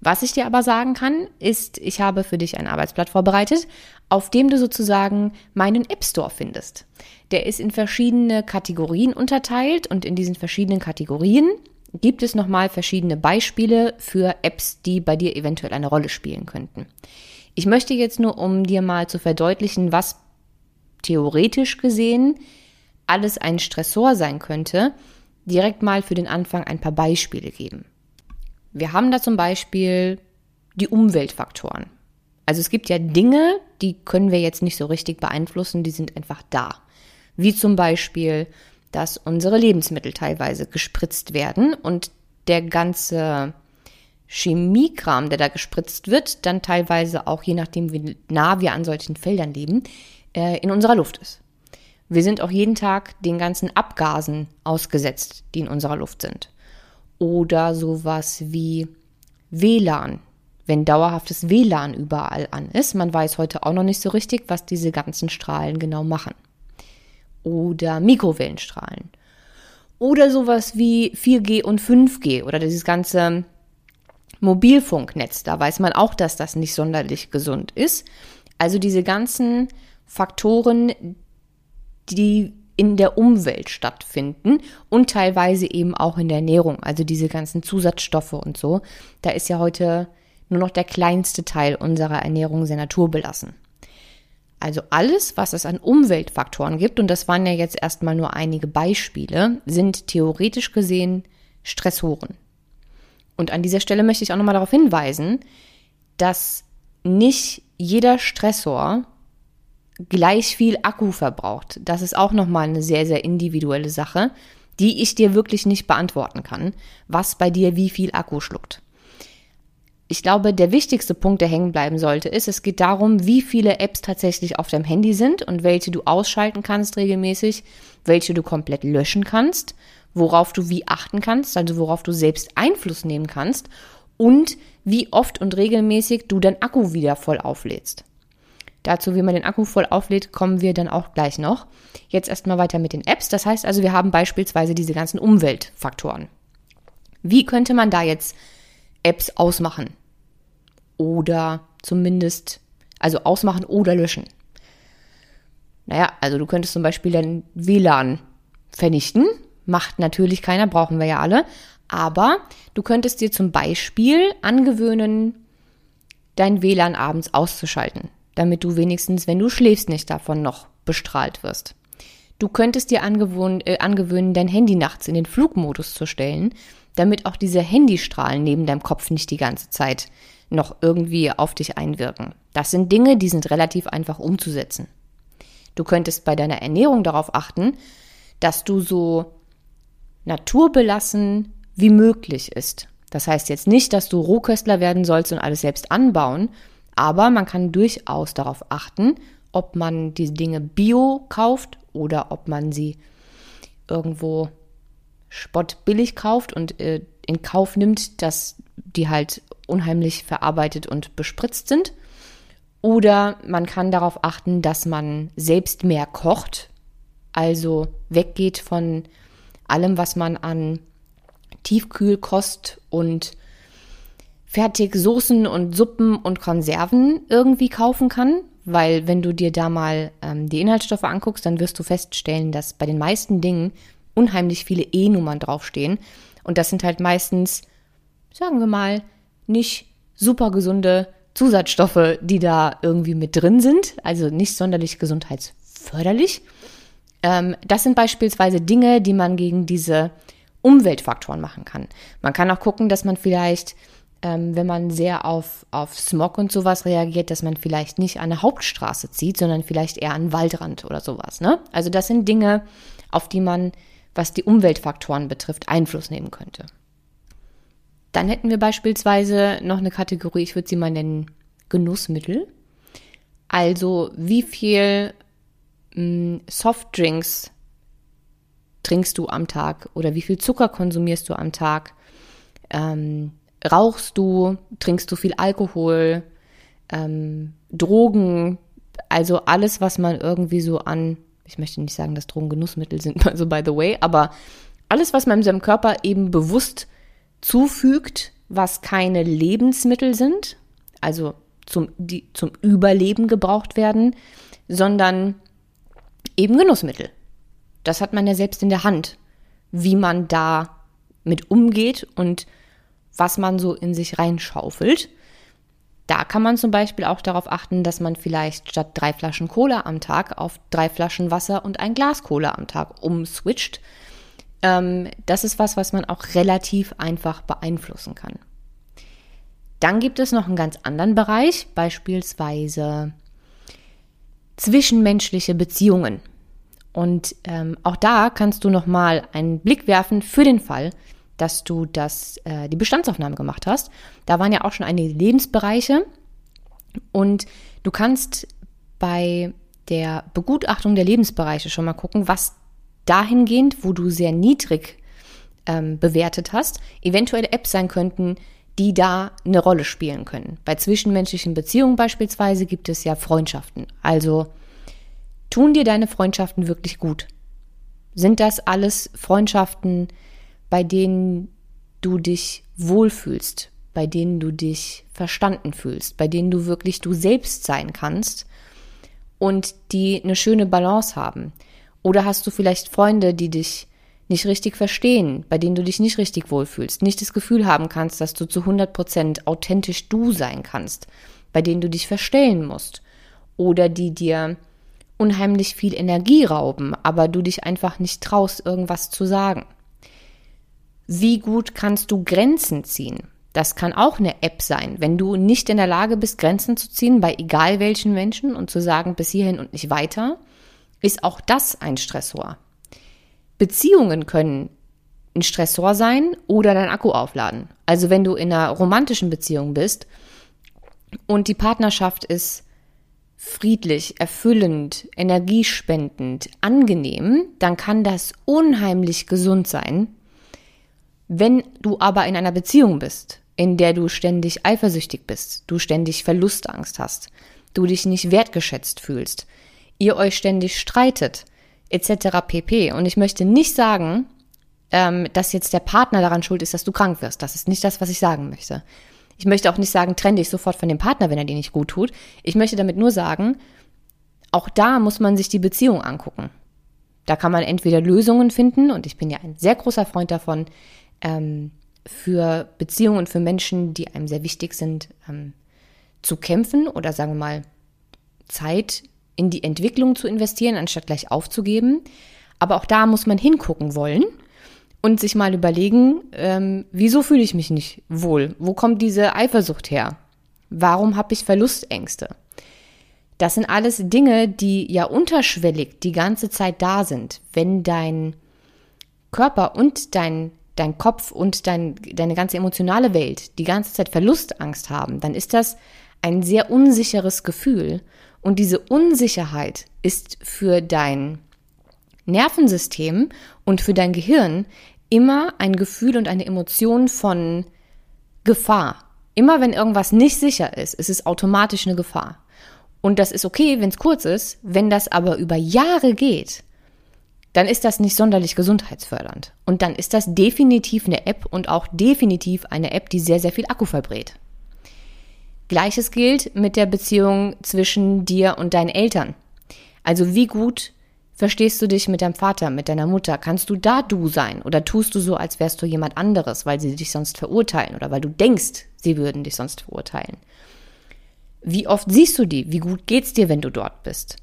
S1: Was ich dir aber sagen kann, ist, ich habe für dich ein Arbeitsblatt vorbereitet, auf dem du sozusagen meinen App Store findest. Der ist in verschiedene Kategorien unterteilt und in diesen verschiedenen Kategorien gibt es nochmal verschiedene Beispiele für Apps, die bei dir eventuell eine Rolle spielen könnten. Ich möchte jetzt nur, um dir mal zu verdeutlichen, was theoretisch gesehen alles ein Stressor sein könnte, direkt mal für den Anfang ein paar Beispiele geben. Wir haben da zum Beispiel die Umweltfaktoren. Also es gibt ja Dinge, die können wir jetzt nicht so richtig beeinflussen, die sind einfach da. Wie zum Beispiel, dass unsere Lebensmittel teilweise gespritzt werden und der ganze Chemiekram, der da gespritzt wird, dann teilweise auch, je nachdem, wie nah wir an solchen Feldern leben, äh, in unserer Luft ist. Wir sind auch jeden Tag den ganzen Abgasen ausgesetzt, die in unserer Luft sind. Oder sowas wie WLAN, wenn dauerhaftes WLAN überall an ist. Man weiß heute auch noch nicht so richtig, was diese ganzen Strahlen genau machen. Oder Mikrowellenstrahlen. Oder sowas wie 4G und 5G oder dieses ganze Mobilfunknetz. Da weiß man auch, dass das nicht sonderlich gesund ist. Also diese ganzen Faktoren, die in der Umwelt stattfinden und teilweise eben auch in der Ernährung, also diese ganzen Zusatzstoffe und so. Da ist ja heute nur noch der kleinste Teil unserer Ernährung sehr naturbelassen. Also alles, was es an Umweltfaktoren gibt, und das waren ja jetzt erstmal nur einige Beispiele, sind theoretisch gesehen Stressoren. Und an dieser Stelle möchte ich auch nochmal darauf hinweisen, dass nicht jeder Stressor gleich viel Akku verbraucht. Das ist auch nochmal eine sehr, sehr individuelle Sache, die ich dir wirklich nicht beantworten kann, was bei dir wie viel Akku schluckt. Ich glaube, der wichtigste Punkt, der hängen bleiben sollte, ist, es geht darum, wie viele Apps tatsächlich auf deinem Handy sind und welche du ausschalten kannst regelmäßig, welche du komplett löschen kannst, worauf du wie achten kannst, also worauf du selbst Einfluss nehmen kannst und wie oft und regelmäßig du dein Akku wieder voll auflädst. Dazu, wie man den Akku voll auflädt, kommen wir dann auch gleich noch. Jetzt erstmal weiter mit den Apps. Das heißt also, wir haben beispielsweise diese ganzen Umweltfaktoren. Wie könnte man da jetzt Apps ausmachen? Oder zumindest, also ausmachen oder löschen? Naja, also du könntest zum Beispiel dein WLAN vernichten. Macht natürlich keiner, brauchen wir ja alle. Aber du könntest dir zum Beispiel angewöhnen, dein WLAN abends auszuschalten damit du wenigstens, wenn du schläfst, nicht davon noch bestrahlt wirst. Du könntest dir angewöhnen, äh, angewöhnen, dein Handy nachts in den Flugmodus zu stellen, damit auch diese Handystrahlen neben deinem Kopf nicht die ganze Zeit noch irgendwie auf dich einwirken. Das sind Dinge, die sind relativ einfach umzusetzen. Du könntest bei deiner Ernährung darauf achten, dass du so naturbelassen wie möglich ist. Das heißt jetzt nicht, dass du Rohköstler werden sollst und alles selbst anbauen, aber man kann durchaus darauf achten, ob man diese Dinge bio kauft oder ob man sie irgendwo spottbillig kauft und äh, in Kauf nimmt, dass die halt unheimlich verarbeitet und bespritzt sind. Oder man kann darauf achten, dass man selbst mehr kocht, also weggeht von allem, was man an Tiefkühlkost und fertig Soßen und Suppen und Konserven irgendwie kaufen kann, weil wenn du dir da mal ähm, die Inhaltsstoffe anguckst, dann wirst du feststellen, dass bei den meisten Dingen unheimlich viele E-Nummern draufstehen und das sind halt meistens, sagen wir mal, nicht super gesunde Zusatzstoffe, die da irgendwie mit drin sind, also nicht sonderlich gesundheitsförderlich. Ähm, das sind beispielsweise Dinge, die man gegen diese Umweltfaktoren machen kann. Man kann auch gucken, dass man vielleicht, ähm, wenn man sehr auf, auf Smog und sowas reagiert, dass man vielleicht nicht an eine Hauptstraße zieht, sondern vielleicht eher an Waldrand oder sowas. Ne? Also das sind Dinge, auf die man, was die Umweltfaktoren betrifft, Einfluss nehmen könnte. Dann hätten wir beispielsweise noch eine Kategorie, ich würde sie mal nennen Genussmittel. Also wie viel mh, mm, Softdrinks trinkst du am Tag oder wie viel Zucker konsumierst du am Tag? Ähm, rauchst du? Trinkst du viel Alkohol? Ähm, Drogen? Also alles, was man irgendwie so an, ich möchte nicht sagen, dass Drogen Genussmittel sind, also by the way, aber alles, was man in seinem Körper eben bewusst zufügt, was keine Lebensmittel sind, also zum, die zum Überleben gebraucht werden, sondern eben Genussmittel. Das hat man ja selbst in der Hand, wie man da mit umgeht und was man so in sich reinschaufelt. Da kann man zum Beispiel auch darauf achten, dass man vielleicht statt drei Flaschen Cola am Tag auf drei Flaschen Wasser und ein Glas Cola am Tag umswitcht. Ähm, das ist was, was man auch relativ einfach beeinflussen kann. Dann gibt es noch einen ganz anderen Bereich, beispielsweise zwischenmenschliche Beziehungen. Und ähm, auch da kannst du nochmal einen Blick werfen für den Fall, dass du das, äh, die Bestandsaufnahme gemacht hast. Da waren ja auch schon einige Lebensbereiche. Und du kannst bei der Begutachtung der Lebensbereiche schon mal gucken, was dahingehend, wo du sehr niedrig ähm, bewertet hast, eventuell Apps sein könnten, die da eine Rolle spielen können. Bei zwischenmenschlichen Beziehungen beispielsweise gibt es ja Freundschaften. Also tun dir deine Freundschaften wirklich gut? Sind das alles Freundschaften, bei denen du dich wohlfühlst, bei denen du dich verstanden fühlst, bei denen du wirklich du selbst sein kannst und die eine schöne Balance haben? Oder hast du vielleicht Freunde, die dich nicht richtig verstehen, bei denen du dich nicht richtig wohlfühlst, nicht das Gefühl haben kannst, dass du zu 100 Prozent authentisch du sein kannst, bei denen du dich verstellen musst oder die dir unheimlich viel Energie rauben, aber du dich einfach nicht traust, irgendwas zu sagen. Wie gut kannst du Grenzen ziehen? Das kann auch eine App sein. Wenn du nicht in der Lage bist, Grenzen zu ziehen bei egal welchen Menschen und zu sagen, bis hierhin und nicht weiter, ist auch das ein Stressor. Beziehungen können ein Stressor sein oder dein Akku aufladen. Also wenn du in einer romantischen Beziehung bist und die Partnerschaft ist friedlich, erfüllend, energiespendend, angenehm, dann kann das unheimlich gesund sein. Wenn du aber in einer Beziehung bist, in der du ständig eifersüchtig bist, du ständig Verlustangst hast, du dich nicht wertgeschätzt fühlst, ihr euch ständig streitet, etc. pp. Und ich möchte nicht sagen, ähm, dass jetzt der Partner daran schuld ist, dass du krank wirst. Das ist nicht das, was ich sagen möchte. Ich möchte auch nicht sagen, trenn dich sofort von dem Partner, wenn er dir nicht gut tut. Ich möchte damit nur sagen, auch da muss man sich die Beziehung angucken. Da kann man entweder Lösungen finden, und ich bin ja ein sehr großer Freund davon, ähm, für Beziehungen und für Menschen, die einem sehr wichtig sind, ähm, zu kämpfen oder sagen wir mal Zeit in die Entwicklung zu investieren, anstatt gleich aufzugeben. Aber auch da muss man hingucken wollen und sich mal überlegen, ähm, wieso fühle ich mich nicht wohl? Wo kommt diese Eifersucht her? Warum habe ich Verlustängste? Das sind alles Dinge, die ja unterschwellig die ganze Zeit da sind. Wenn dein Körper und dein, dein Kopf und dein, deine ganze emotionale Welt die ganze Zeit Verlustangst haben, dann ist das ein sehr unsicheres Gefühl. Und diese Unsicherheit ist für dein Nervensystem und für dein Gehirn immer ein Gefühl und eine Emotion von Gefahr. Immer wenn irgendwas nicht sicher ist, ist es automatisch eine Gefahr. Und das ist okay, wenn es kurz ist. Wenn das aber über Jahre geht, dann ist das nicht sonderlich gesundheitsfördernd. Und dann ist das definitiv eine App und auch definitiv eine App, die sehr, sehr viel Akku verbrät. Gleiches gilt mit der Beziehung zwischen dir und deinen Eltern. Also wie gut verstehst du dich mit deinem Vater, mit deiner Mutter? Kannst du da du sein? Oder tust du so, als wärst du jemand anderes, weil sie dich sonst verurteilen oder weil du denkst, sie würden dich sonst verurteilen? Wie oft siehst du die? Wie gut geht's dir, wenn du dort bist?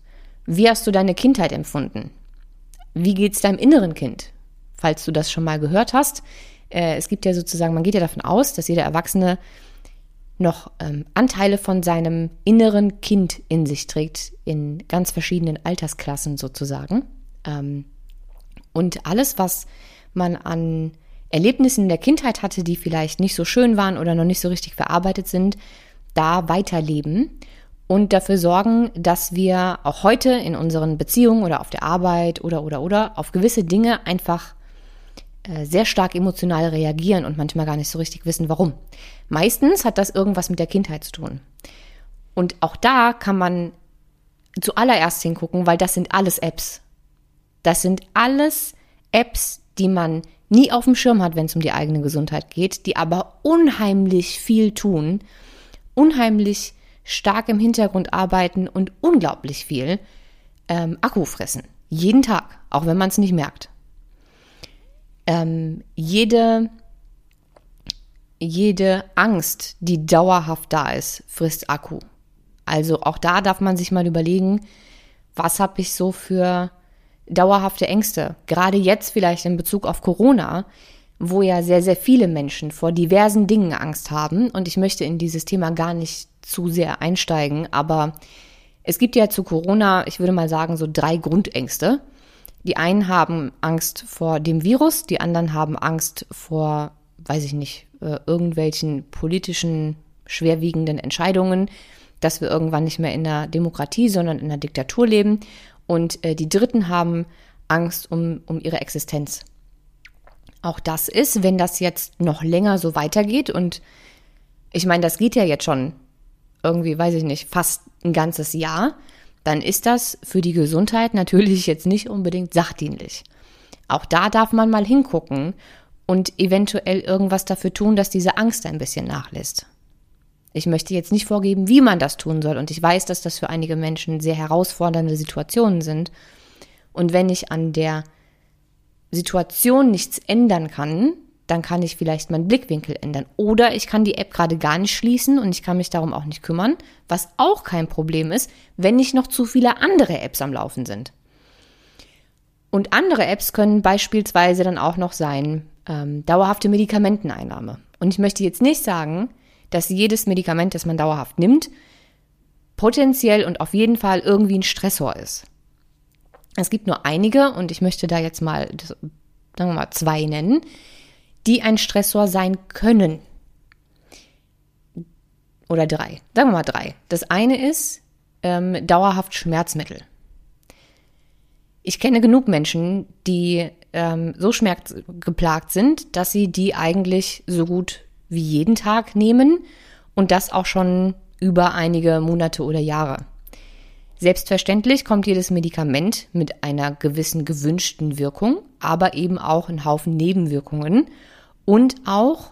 S1: Wie hast du deine Kindheit empfunden? Wie geht's deinem inneren Kind? falls du das schon mal gehört hast. Äh, es gibt ja sozusagen, man geht ja davon aus, dass jeder Erwachsene noch ähm, Anteile von seinem inneren Kind in sich trägt, in ganz verschiedenen Altersklassen sozusagen. Ähm, und alles, was man an Erlebnissen in der Kindheit hatte, die vielleicht nicht so schön waren oder noch nicht so richtig verarbeitet sind, da weiterleben und dafür sorgen, dass wir auch heute in unseren Beziehungen oder auf der Arbeit oder oder oder auf gewisse Dinge einfach äh, sehr stark emotional reagieren und manchmal gar nicht so richtig wissen, warum. Meistens hat das irgendwas mit der Kindheit zu tun. Und auch da kann man zuallererst hingucken, weil das sind alles Apps. Das sind alles Apps, die man nie auf dem Schirm hat, wenn es um die eigene Gesundheit geht, die aber unheimlich viel tun, unheimlich stark im Hintergrund arbeiten und unglaublich viel ähm, Akku fressen. Jeden Tag, auch wenn man es nicht merkt. Ähm, jede, jede Angst, die dauerhaft da ist, frisst Akku. Also auch da darf man sich mal überlegen, was habe ich so für dauerhafte Ängste. Gerade jetzt vielleicht in Bezug auf Corona, wo ja sehr, sehr viele Menschen vor diversen Dingen Angst haben. Und ich möchte in dieses Thema gar nicht zu sehr einsteigen, aber es gibt ja zu Corona, ich würde mal sagen, so drei Grundängste. Die einen haben Angst vor dem Virus, die anderen haben Angst vor, weiß ich nicht, äh, irgendwelchen politischen, schwerwiegenden Entscheidungen, dass wir irgendwann nicht mehr in einer Demokratie, sondern in einer Diktatur leben. Und äh, die Dritten haben Angst um, um ihre Existenz. Auch das ist, wenn das jetzt noch länger so weitergeht und ich meine, das geht ja jetzt schon irgendwie, weiß ich nicht, fast ein ganzes Jahr, dann ist das für die Gesundheit natürlich jetzt nicht unbedingt sachdienlich. Auch da darf man mal hingucken und eventuell irgendwas dafür tun, dass diese Angst ein bisschen nachlässt. Ich möchte jetzt nicht vorgeben, wie man das tun soll. Und ich weiß, dass das für einige Menschen sehr herausfordernde Situationen sind. Und wenn ich an der Situation nichts ändern kann, dann kann ich vielleicht meinen Blickwinkel ändern. Oder ich kann die App gerade gar nicht schließen und ich kann mich darum auch nicht kümmern, was auch kein Problem ist, wenn nicht noch zu viele andere Apps am Laufen sind. Und andere Apps können beispielsweise dann auch noch sein, ähm, dauerhafte Medikamenteneinnahme. Und ich möchte jetzt nicht sagen, dass jedes Medikament, das man dauerhaft nimmt, potenziell und auf jeden Fall irgendwie ein Stressor ist. Es gibt nur einige, und ich möchte da jetzt mal, sagen wir mal, zwei nennen, die ein Stressor sein können. Oder drei. Sagen wir mal drei. Das eine ist ähm, dauerhaft Schmerzmittel. Ich kenne genug Menschen, die ähm, so schmerzgeplagt sind, dass sie die eigentlich so gut wie jeden Tag nehmen und das auch schon über einige Monate oder Jahre. Selbstverständlich kommt jedes Medikament mit einer gewissen gewünschten Wirkung, aber eben auch ein Haufen Nebenwirkungen und auch,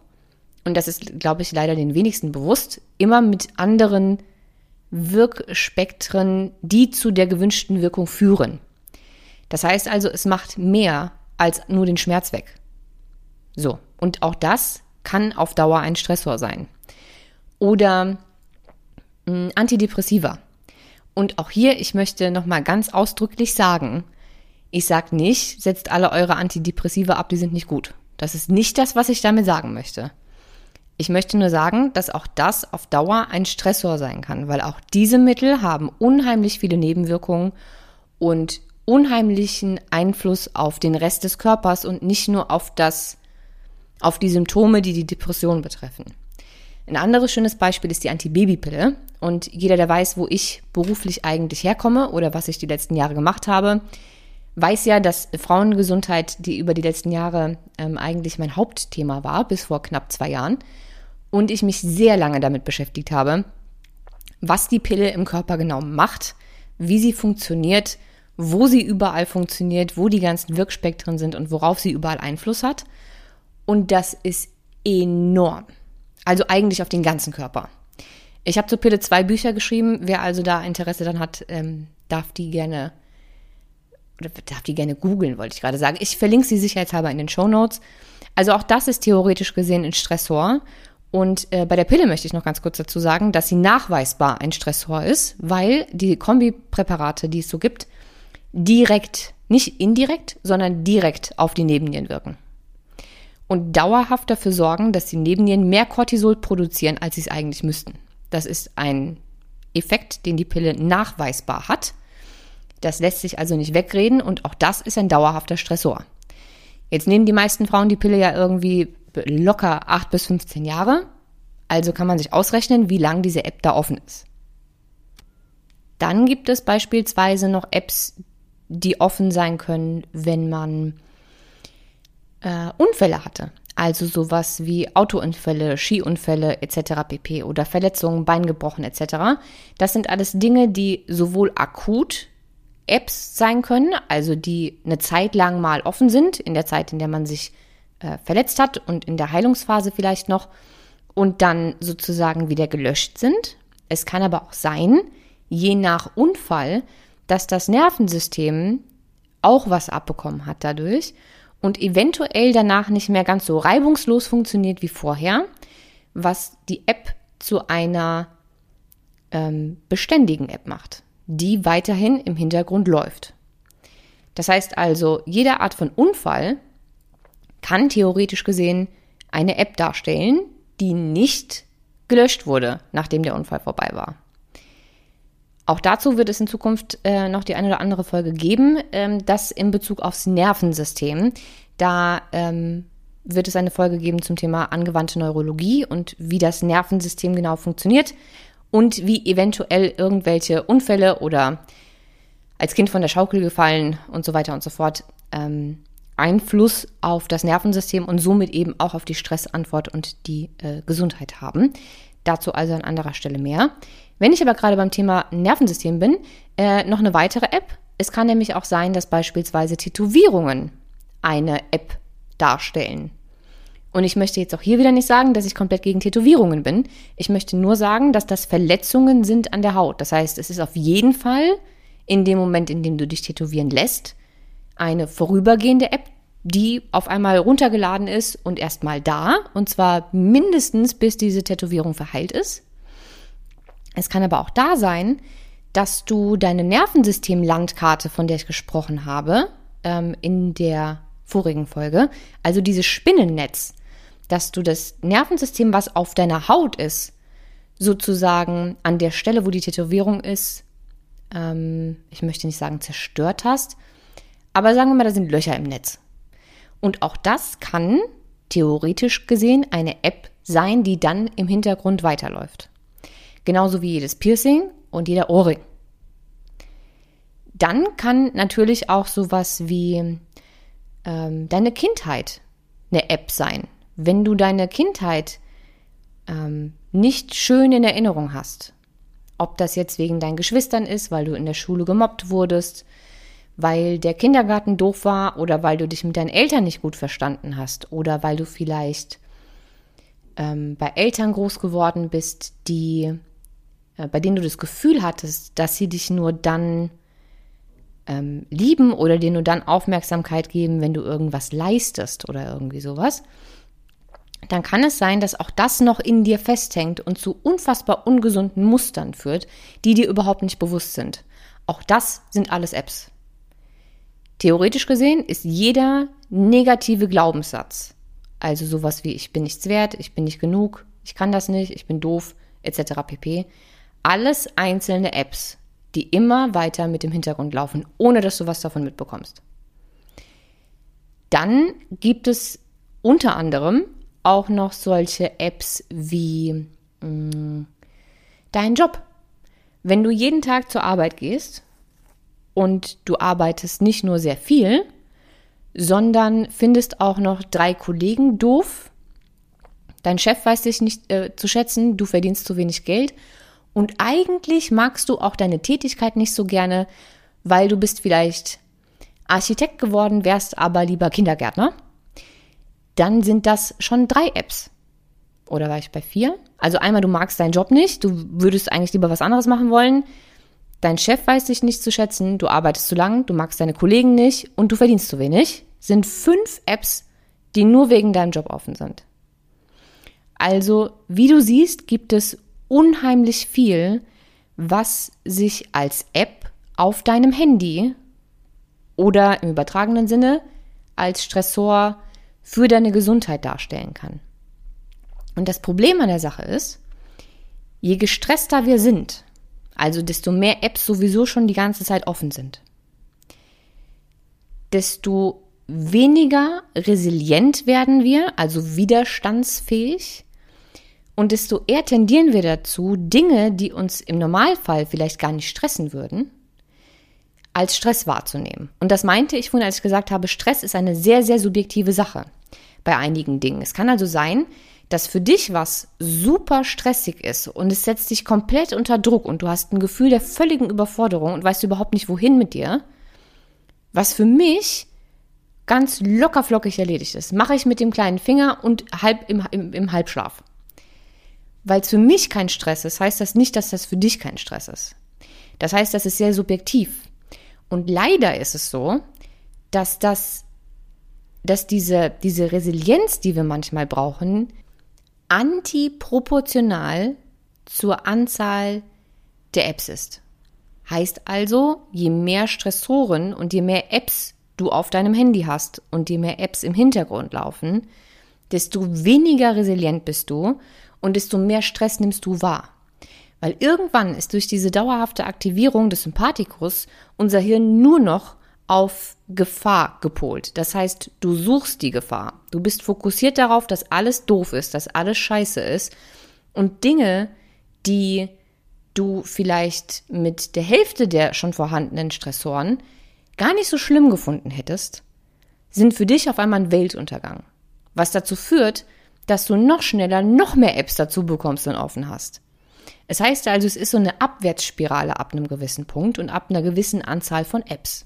S1: und das ist, glaube ich, leider den wenigsten bewusst, immer mit anderen Wirkspektren, die zu der gewünschten Wirkung führen. Das heißt also, es macht mehr als nur den Schmerz weg. So, und auch das kann auf Dauer ein Stressor sein. Oder mh, hm, Antidepressiva. Und auch hier, ich möchte nochmal ganz ausdrücklich sagen, ich sage nicht, setzt alle eure Antidepressiva ab, die sind nicht gut. Das ist nicht das, was ich damit sagen möchte. Ich möchte nur sagen, dass auch das auf Dauer ein Stressor sein kann, weil auch diese Mittel haben unheimlich viele Nebenwirkungen und unheimlichen Einfluss auf den Rest des Körpers und nicht nur auf das auf die Symptome, die die Depression betreffen. Ein anderes schönes Beispiel ist die Antibabypille. Und jeder, der weiß, wo ich beruflich eigentlich herkomme oder was ich die letzten Jahre gemacht habe, weiß ja, dass Frauengesundheit, die über die letzten Jahre ähm, eigentlich mein Hauptthema war, bis vor knapp zwei Jahren, und ich mich sehr lange damit beschäftigt habe, was die Pille im Körper genau macht, wie sie funktioniert, wo sie überall funktioniert, wo die ganzen Wirkspektren sind und worauf sie überall Einfluss hat. Und das ist enorm. Also eigentlich auf den ganzen Körper. Ich habe zur Pille zwei Bücher geschrieben. Wer also da Interesse dann hat, ähm, darf die gerne oder darf die gerne googeln, wollte ich gerade sagen. Ich verlinke sie sicherheitshalber in den Show Notes. Also auch das ist theoretisch gesehen ein Stressor. Und äh, bei der Pille möchte ich noch ganz kurz dazu sagen, dass sie nachweisbar ein Stressor ist, weil die Kombipräparate, die es so gibt, direkt nicht indirekt, sondern direkt auf die Nebennieren wirken. Und dauerhaft dafür sorgen, dass die Nebennieren mehr Cortisol produzieren, als sie es eigentlich müssten. Das ist ein Effekt, den die Pille nachweisbar hat. Das lässt sich also nicht wegreden und auch das ist ein dauerhafter Stressor. Jetzt nehmen die meisten Frauen die Pille ja irgendwie locker 8 bis 15 Jahre. Also kann man sich ausrechnen, wie lang diese App da offen ist. Dann gibt es beispielsweise noch Apps, die offen sein können, wenn man äh, Unfälle hatte. Also sowas wie Autounfälle, Skiunfälle etc. pp. oder Verletzungen, Bein gebrochen etc. Das sind alles Dinge, die sowohl akut Apps sein können, also die eine Zeit lang mal offen sind, in der Zeit, in der man sich äh, verletzt hat und in der Heilungsphase vielleicht noch und dann sozusagen wieder gelöscht sind. Es kann aber auch sein, je nach Unfall, dass das Nervensystem auch was abbekommen hat dadurch und eventuell danach nicht mehr ganz so reibungslos funktioniert wie vorher, was die App zu einer ähm, beständigen App macht, die weiterhin im Hintergrund läuft. Das heißt also, jede Art von Unfall kann theoretisch gesehen eine App darstellen, die nicht gelöscht wurde, nachdem der Unfall vorbei war. Auch dazu wird es in Zukunft äh, noch die eine oder andere Folge geben, ähm, das in Bezug aufs Nervensystem. Da ähm, wird es eine Folge geben zum Thema angewandte Neurologie und wie das Nervensystem genau funktioniert und wie eventuell irgendwelche Unfälle oder als Kind von der Schaukel gefallen und so weiter und so fort ähm, Einfluss auf das Nervensystem und somit eben auch auf die Stressantwort und die äh, Gesundheit haben. Dazu also an anderer Stelle mehr. Wenn ich aber gerade beim Thema Nervensystem bin, äh, noch eine weitere App. Es kann nämlich auch sein, dass beispielsweise Tätowierungen eine App darstellen. Und ich möchte jetzt auch hier wieder nicht sagen, dass ich komplett gegen Tätowierungen bin. Ich möchte nur sagen, dass das Verletzungen sind an der Haut. Das heißt, es ist auf jeden Fall in dem Moment, in dem du dich tätowieren lässt, eine vorübergehende App, die auf einmal runtergeladen ist und erstmal da. Und zwar mindestens, bis diese Tätowierung verheilt ist. Es kann aber auch da sein, dass du deine Nervensystem-Landkarte, von der ich gesprochen habe, ähm, in der vorigen Folge, also dieses Spinnennetz, dass du das Nervensystem, was auf deiner Haut ist, sozusagen an der Stelle, wo die Tätowierung ist, ähm, ich möchte nicht sagen zerstört hast, aber sagen wir mal, da sind Löcher im Netz. Und auch das kann theoretisch gesehen eine App sein, die dann im Hintergrund weiterläuft. Genauso wie jedes Piercing und jeder Ohrring. Dann kann natürlich auch sowas wie ähm, deine Kindheit eine App sein. Wenn du deine Kindheit ähm, nicht schön in Erinnerung hast, ob das jetzt wegen deinen Geschwistern ist, weil du in der Schule gemobbt wurdest, weil der Kindergarten doof war oder weil du dich mit deinen Eltern nicht gut verstanden hast oder weil du vielleicht ähm, bei Eltern groß geworden bist, die, bei denen du das Gefühl hattest, dass sie dich nur dann ähm, lieben oder dir nur dann Aufmerksamkeit geben, wenn du irgendwas leistest oder irgendwie sowas, dann kann es sein, dass auch das noch in dir festhängt und zu unfassbar ungesunden Mustern führt, die dir überhaupt nicht bewusst sind. Auch das sind alles Apps. Theoretisch gesehen ist jeder negative Glaubenssatz, also sowas wie ich bin nichts wert, ich bin nicht genug, ich kann das nicht, ich bin doof, etc. pp. Alles einzelne Apps, die immer weiter mit dem Hintergrund laufen, ohne dass du was davon mitbekommst. Dann gibt es unter anderem auch noch solche Apps wie mh, mm, dein Job. Wenn du jeden Tag zur Arbeit gehst und du arbeitest nicht nur sehr viel, sondern findest auch noch drei Kollegen doof. Dein Chef weiß dich nicht äh, zu schätzen, du verdienst zu wenig Geld und eigentlich magst du auch deine Tätigkeit nicht so gerne, weil du bist vielleicht Architekt geworden, wärst aber lieber Kindergärtner. Dann sind das schon drei Apps. Oder war ich bei vier? Also einmal, du magst deinen Job nicht, du würdest eigentlich lieber was anderes machen wollen. Dein Chef weiß dich nicht zu schätzen, du arbeitest zu lang, du magst deine Kollegen nicht und du verdienst zu wenig. Sind fünf Apps, die nur wegen deinem Job offen sind. Also, wie du siehst, gibt es unheimlich viel, was sich als App auf deinem Handy oder im übertragenen Sinne als Stressor für deine Gesundheit darstellen kann. Und das Problem an der Sache ist, je gestresster wir sind, also desto mehr Apps sowieso schon die ganze Zeit offen sind, desto weniger resilient werden wir, also widerstandsfähig, und desto eher tendieren wir dazu, Dinge, die uns im Normalfall vielleicht gar nicht stressen würden, als Stress wahrzunehmen. Und das meinte ich vorhin, als ich gesagt habe, Stress ist eine sehr, sehr subjektive Sache bei einigen Dingen. Es kann also sein, dass für dich was super stressig ist und es setzt dich komplett unter Druck und du hast ein Gefühl der völligen Überforderung und weißt überhaupt nicht, wohin mit dir, was für mich ganz lockerflockig erledigt ist. Mache ich mit dem kleinen Finger und halb im, im, im Halbschlaf. Weil es für mich kein Stress ist, heißt das nicht, dass das für dich kein Stress ist. Das heißt, das ist sehr subjektiv. Und leider ist es so, dass das, dass diese, diese Resilienz, die wir manchmal brauchen, antiproportional zur Anzahl der Apps ist. Heißt also, je mehr Stressoren und je mehr Apps du auf deinem Handy hast und je mehr Apps im Hintergrund laufen, desto weniger resilient bist du und desto mehr Stress nimmst du wahr. Weil irgendwann ist durch diese dauerhafte Aktivierung des Sympathikus unser Hirn nur noch auf Gefahr gepolt. Das heißt, du suchst die Gefahr. Du bist fokussiert darauf, dass alles doof ist, dass alles scheiße ist. Und Dinge, die du vielleicht mit der Hälfte der schon vorhandenen Stressoren gar nicht so schlimm gefunden hättest, sind für dich auf einmal ein Weltuntergang. Was dazu führt, dass du noch schneller noch mehr Apps dazu bekommst und offen hast. Es heißt also, es ist so eine Abwärtsspirale ab einem gewissen Punkt und ab einer gewissen Anzahl von Apps.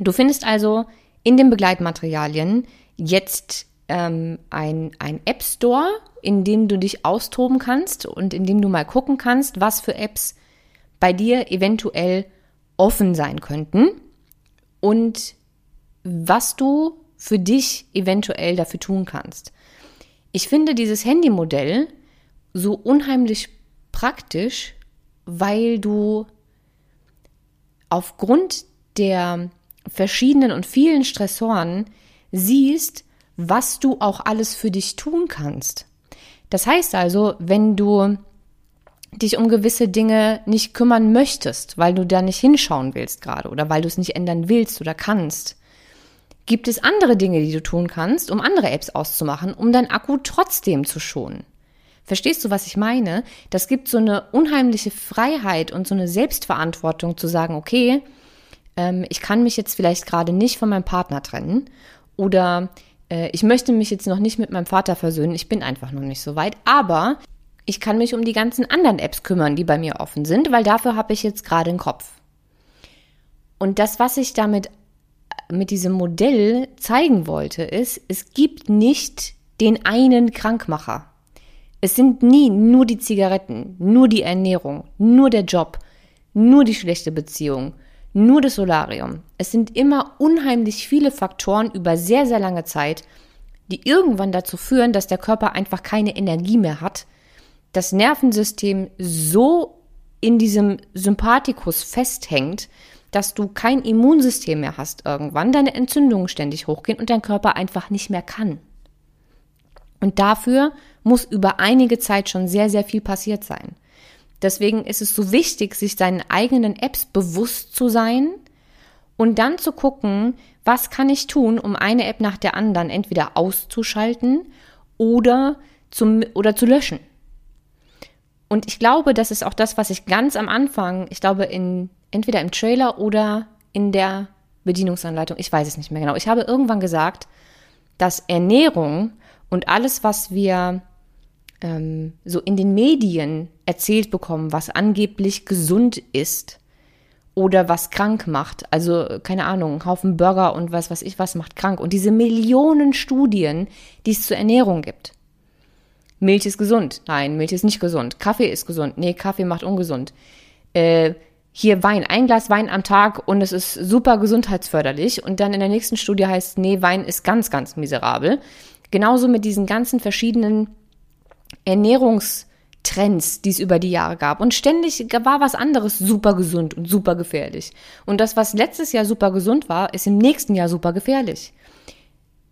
S1: Du findest also in den Begleitmaterialien jetzt ähm, ein, ein App Store, in dem du dich austoben kannst und in dem du mal gucken kannst, was für Apps bei dir eventuell offen sein könnten und was du für dich eventuell dafür tun kannst. Ich finde dieses Handymodell so unheimlich praktisch, weil du aufgrund der verschiedenen und vielen Stressoren siehst, was du auch alles für dich tun kannst. Das heißt also, wenn du dich um gewisse Dinge nicht kümmern möchtest, weil du da nicht hinschauen willst gerade oder weil du es nicht ändern willst oder kannst, gibt es andere Dinge, die du tun kannst, um andere Apps auszumachen, um dein Akku trotzdem zu schonen. Verstehst du, was ich meine? Das gibt so eine unheimliche Freiheit und so eine Selbstverantwortung zu sagen, okay, ähm, ich kann mich jetzt vielleicht gerade nicht von meinem Partner trennen oder äh, ich möchte mich jetzt noch nicht mit meinem Vater versöhnen, ich bin einfach noch nicht so weit, aber ich kann mich um die ganzen anderen Apps kümmern, die bei mir offen sind, weil dafür habe ich jetzt gerade einen Kopf. Und das, was ich damit mit diesem Modell zeigen wollte, ist, es gibt nicht den einen Krankmacher. Es sind nie nur die Zigaretten, nur die Ernährung, nur der Job, nur die schlechte Beziehung, nur das Solarium. Es sind immer unheimlich viele Faktoren über sehr, sehr lange Zeit, die irgendwann dazu führen, dass der Körper einfach keine Energie mehr hat, das Nervensystem so in diesem Sympathikus festhängt, dass du kein Immunsystem mehr hast irgendwann, deine Entzündungen ständig hochgehen und dein Körper einfach nicht mehr kann. Und dafür muss über einige Zeit schon sehr, sehr viel passiert sein. Deswegen ist es so wichtig, sich seinen eigenen Apps bewusst zu sein und dann zu gucken, was kann ich tun, um eine App nach der anderen entweder auszuschalten oder, zum, oder zu löschen. Und ich glaube, das ist auch das, was ich ganz am Anfang, ich glaube, in, entweder im Trailer oder in der Bedienungsanleitung, ich weiß es nicht mehr genau. Ich habe irgendwann gesagt, dass Ernährung und alles, was wir ähm, so in den Medien erzählt bekommen, was angeblich gesund ist oder was krank macht, also keine Ahnung, ein Haufen Burger und was was ich was macht krank und diese Millionen Studien, die es zur Ernährung gibt. Milch ist gesund. Nein, Milch ist nicht gesund. Kaffee ist gesund. Nee, Kaffee macht ungesund. Äh, hier Wein, ein Glas Wein am Tag und es ist super gesundheitsförderlich. Und dann in der nächsten Studie heißt, nee, Wein ist ganz, ganz miserabel. Genauso mit diesen ganzen verschiedenen Ernährungs- Trends, die es über die Jahre gab. Und ständig war was anderes super gesund und super gefährlich. Und das, was letztes Jahr super gesund war, ist im nächsten Jahr super gefährlich.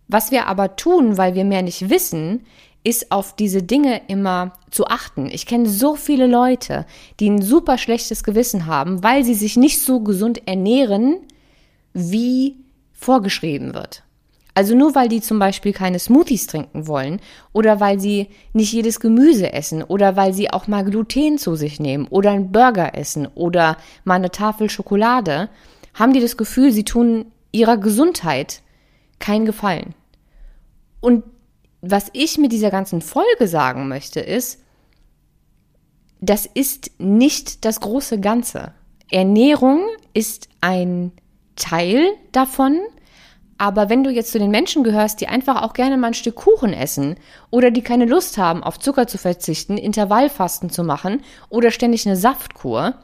S1: Was wir aber tun, weil wir mehr nicht wissen, ist auf diese Dinge immer zu achten. Ich kenne so viele Leute, die ein super schlechtes Gewissen haben, weil sie sich nicht so gesund ernähren, wie vorgeschrieben wird. Also nur weil die zum Beispiel keine Smoothies trinken wollen oder weil sie nicht jedes Gemüse essen oder weil sie auch mal Gluten zu sich nehmen oder einen Burger essen oder mal eine Tafel Schokolade, haben die das Gefühl, sie tun ihrer Gesundheit keinen Gefallen. Und was ich mit dieser ganzen Folge sagen möchte, ist, das ist nicht das große Ganze. Ernährung ist ein Teil davon, aber wenn du jetzt zu den Menschen gehörst, die einfach auch gerne mal ein Stück Kuchen essen oder die keine Lust haben, auf Zucker zu verzichten, Intervallfasten zu machen oder ständig eine Saftkur,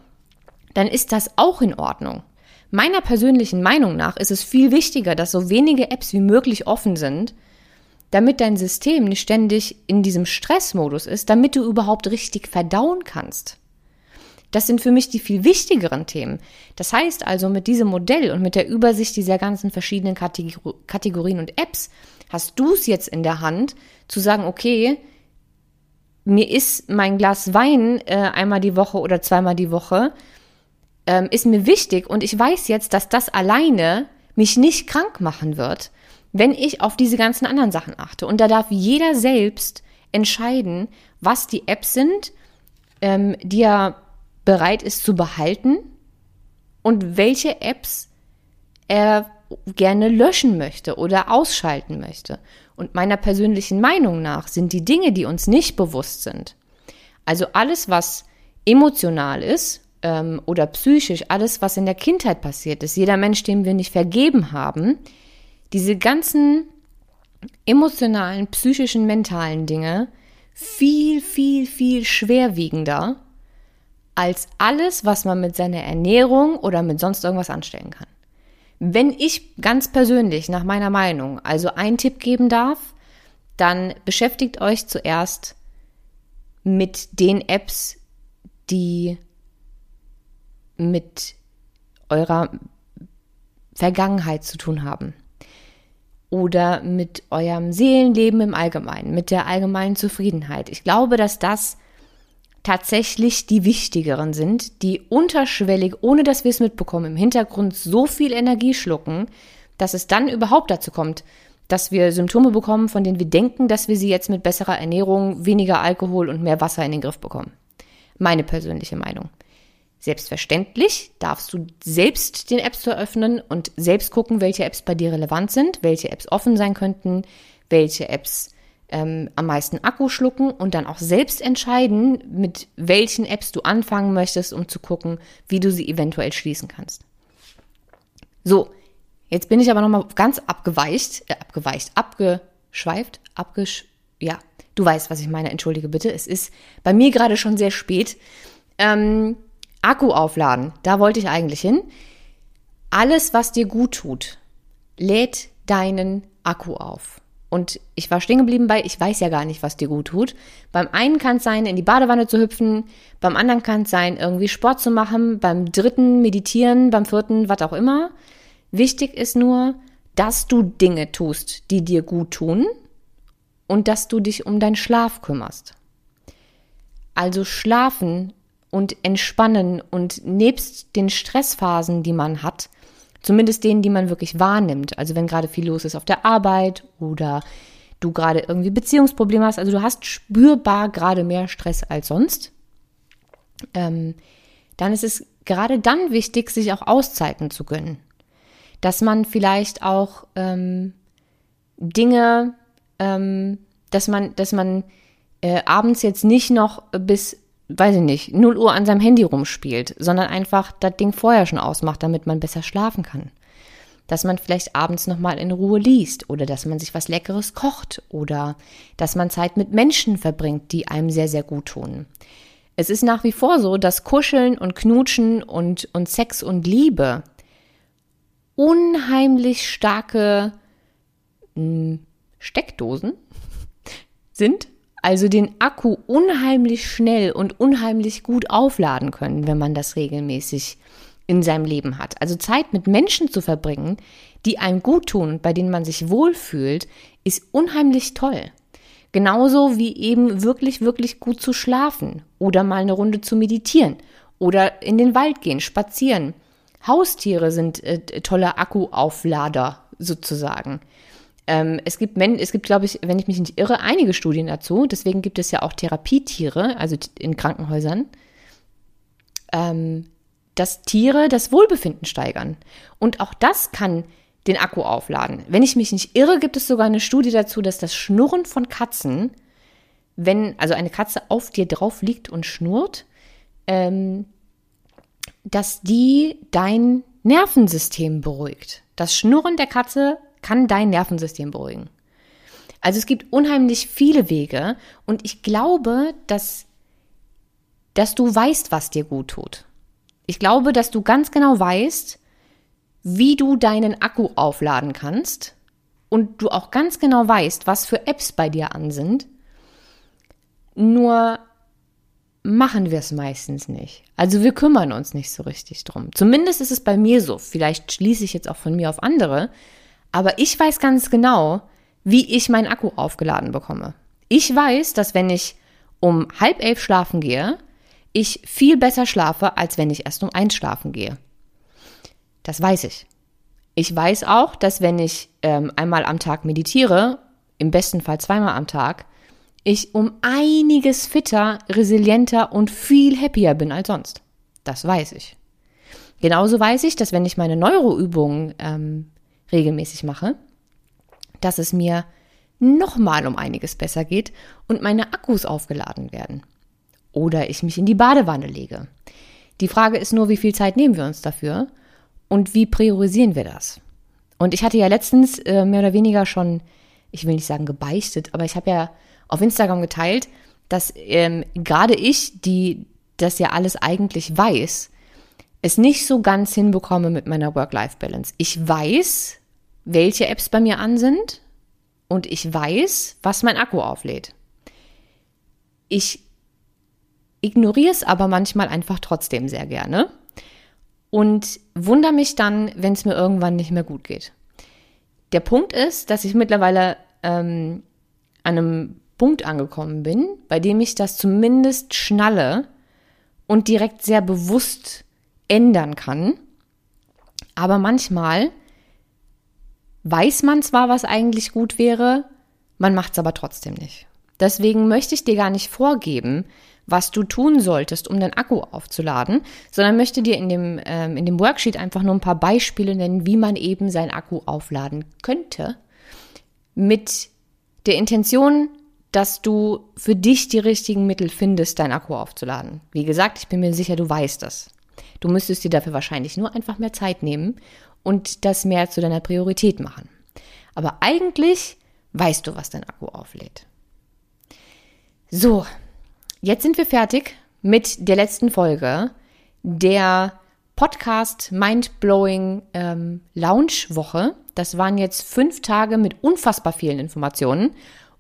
S1: dann ist das auch in Ordnung. Meiner persönlichen Meinung nach ist es viel wichtiger, dass so wenige Apps wie möglich offen sind, damit dein System nicht ständig in diesem Stressmodus ist, damit du überhaupt richtig verdauen kannst. Das sind für mich die viel wichtigeren Themen. Das heißt also, mit diesem Modell und mit der Übersicht dieser ganzen verschiedenen Kategorien und Apps hast du es jetzt in der Hand, zu sagen, okay, mir ist mein Glas Wein äh, einmal die Woche oder zweimal die Woche, ähm, ist mir wichtig und ich weiß jetzt, dass das alleine mich nicht krank machen wird, wenn ich auf diese ganzen anderen Sachen achte. Und da darf jeder selbst entscheiden, was die Apps sind, ähm, die er bereit ist zu behalten und welche Apps er gerne löschen möchte oder ausschalten möchte. Und meiner persönlichen Meinung nach sind die Dinge, die uns nicht bewusst sind, also alles, was emotional ist ähm, oder psychisch, alles, was in der Kindheit passiert ist, jeder Mensch, dem wir nicht vergeben haben, diese ganzen emotionalen, psychischen, mentalen Dinge viel, viel, viel schwerwiegender als alles, was man mit seiner Ernährung oder mit sonst irgendwas anstellen kann. Wenn ich ganz persönlich nach meiner Meinung also einen Tipp geben darf, dann beschäftigt euch zuerst mit den Apps, die mit eurer Vergangenheit zu tun haben. Oder mit eurem Seelenleben im Allgemeinen, mit der allgemeinen Zufriedenheit. Ich glaube, dass das tatsächlich die wichtigeren sind, die unterschwellig, ohne dass wir es mitbekommen, im Hintergrund so viel Energie schlucken, dass es dann überhaupt dazu kommt, dass wir Symptome bekommen, von denen wir denken, dass wir sie jetzt mit besserer Ernährung, weniger Alkohol und mehr Wasser in den Griff bekommen. Meine persönliche Meinung. Selbstverständlich darfst du selbst den Apps eröffnen und selbst gucken, welche Apps bei dir relevant sind, welche Apps offen sein könnten, welche Apps ähm, am meisten Akku schlucken und dann auch selbst entscheiden, mit welchen Apps du anfangen möchtest, um zu gucken, wie du sie eventuell schließen kannst. So, jetzt bin ich aber nochmal ganz abgeweicht, äh, abgeweicht, abgeschweift, abgesch... Ja, du weißt, was ich meine, entschuldige bitte. Es ist bei mir gerade schon sehr spät. Ähm, Akku aufladen, da wollte ich eigentlich hin. Alles, was dir gut tut, lädt deinen Akku auf. Und ich war stehen geblieben bei, ich weiß ja gar nicht, was dir gut tut. Beim einen kann es sein, in die Badewanne zu hüpfen, beim anderen kann es sein, irgendwie Sport zu machen, beim dritten meditieren, beim vierten, was auch immer. Wichtig ist nur, dass du Dinge tust, die dir gut tun und dass du dich um deinen Schlaf kümmerst. Also schlafen und entspannen und nebst den Stressphasen, die man hat, Zumindest denen, die man wirklich wahrnimmt. Also wenn gerade viel los ist auf der Arbeit oder du gerade irgendwie Beziehungsprobleme hast. Also du hast spürbar gerade mehr Stress als sonst. Ähm, dann ist es gerade dann wichtig, sich auch Auszeiten zu gönnen. Dass man vielleicht auch ähm, Dinge, ähm, dass man, dass man äh, abends jetzt nicht noch bis weiß ich nicht, 0 Uhr an seinem Handy rumspielt, sondern einfach das Ding vorher schon ausmacht, damit man besser schlafen kann. Dass man vielleicht abends nochmal in Ruhe liest oder dass man sich was Leckeres kocht oder dass man Zeit mit Menschen verbringt, die einem sehr, sehr gut tun. Es ist nach wie vor so, dass Kuscheln und Knutschen und, und Sex und Liebe unheimlich starke mh, hm, Steckdosen sind also den Akku unheimlich schnell und unheimlich gut aufladen können, wenn man das regelmäßig in seinem Leben hat. Also Zeit mit Menschen zu verbringen, die einem gut tun, bei denen man sich wohlfühlt, ist unheimlich toll. Genauso wie eben wirklich, wirklich gut zu schlafen oder mal eine Runde zu meditieren oder in den Wald gehen, spazieren. Haustiere sind äh, tolle Akkuauflader sozusagen. Ähm, es gibt, es gibt, glaube ich, wenn ich mich nicht irre, einige Studien dazu. Deswegen gibt es ja auch Therapietiere, also in Krankenhäusern, ähm, dass Tiere das Wohlbefinden steigern. Und auch das kann den Akku aufladen. Wenn ich mich nicht irre, gibt es sogar eine Studie dazu, dass das Schnurren von Katzen, wenn also eine Katze auf dir drauf liegt und schnurrt, ähm, dass die dein Nervensystem beruhigt. Das Schnurren der Katze kann dein Nervensystem beruhigen. Also es gibt unheimlich viele Wege und ich glaube, dass, dass du weißt, was dir gut tut. Ich glaube, dass du ganz genau weißt, wie du deinen Akku aufladen kannst und du auch ganz genau weißt, was für Apps bei dir an sind. Nur machen wir es meistens nicht. Also wir kümmern uns nicht so richtig drum. Zumindest ist es bei mir so. Vielleicht schließe ich jetzt auch von mir auf andere. Aber ich weiß ganz genau, wie ich meinen Akku aufgeladen bekomme. Ich weiß, dass wenn ich um halb elf schlafen gehe, ich viel besser schlafe, als wenn ich erst um eins schlafen gehe. Das weiß ich. Ich weiß auch, dass wenn ich ähm, einmal am Tag meditiere, im besten Fall zweimal am Tag, ich um einiges fitter, resilienter und viel happier bin als sonst. Das weiß ich. Genauso weiß ich, dass wenn ich meine Neuroübungen ähm, regelmäßig mache, dass es mir nochmal um einiges besser geht und meine Akkus aufgeladen werden. Oder ich mich in die Badewanne lege. Die Frage ist nur, wie viel Zeit nehmen wir uns dafür und wie priorisieren wir das? Und ich hatte ja letztens äh, mehr oder weniger schon, ich will nicht sagen gebeichtet, aber ich habe ja auf Instagram geteilt, dass ähm, gerade ich, die das ja alles eigentlich weiß, es nicht so ganz hinbekomme mit meiner Work-Life-Balance. Ich weiß, welche Apps bei mir an sind und ich weiß, was mein Akku auflädt. Ich ignoriere es aber manchmal einfach trotzdem sehr gerne und wundere mich dann, wenn es mir irgendwann nicht mehr gut geht. Der Punkt ist, dass ich mittlerweile ähm, an einem Punkt angekommen bin, bei dem ich das zumindest schnalle und direkt sehr bewusst ändern kann. Aber manchmal weiß man zwar, was eigentlich gut wäre, man macht es aber trotzdem nicht. Deswegen möchte ich dir gar nicht vorgeben, was du tun solltest, um deinen Akku aufzuladen, sondern möchte dir in dem, ähm, in dem Worksheet einfach nur ein paar Beispiele nennen, wie man eben seinen Akku aufladen könnte. Mit der Intention, dass du für dich die richtigen Mittel findest, deinen Akku aufzuladen. Wie gesagt, ich bin mir sicher, du weißt das. Du müsstest dir dafür wahrscheinlich nur einfach mehr Zeit nehmen und das mehr zu deiner Priorität machen. Aber eigentlich weißt du, was dein Akku auflädt. So, Jetzt sind wir fertig mit der letzten Folge der Podcast Mindblowing ähm, Lounge Woche. Das waren jetzt fünf Tage mit unfassbar vielen Informationen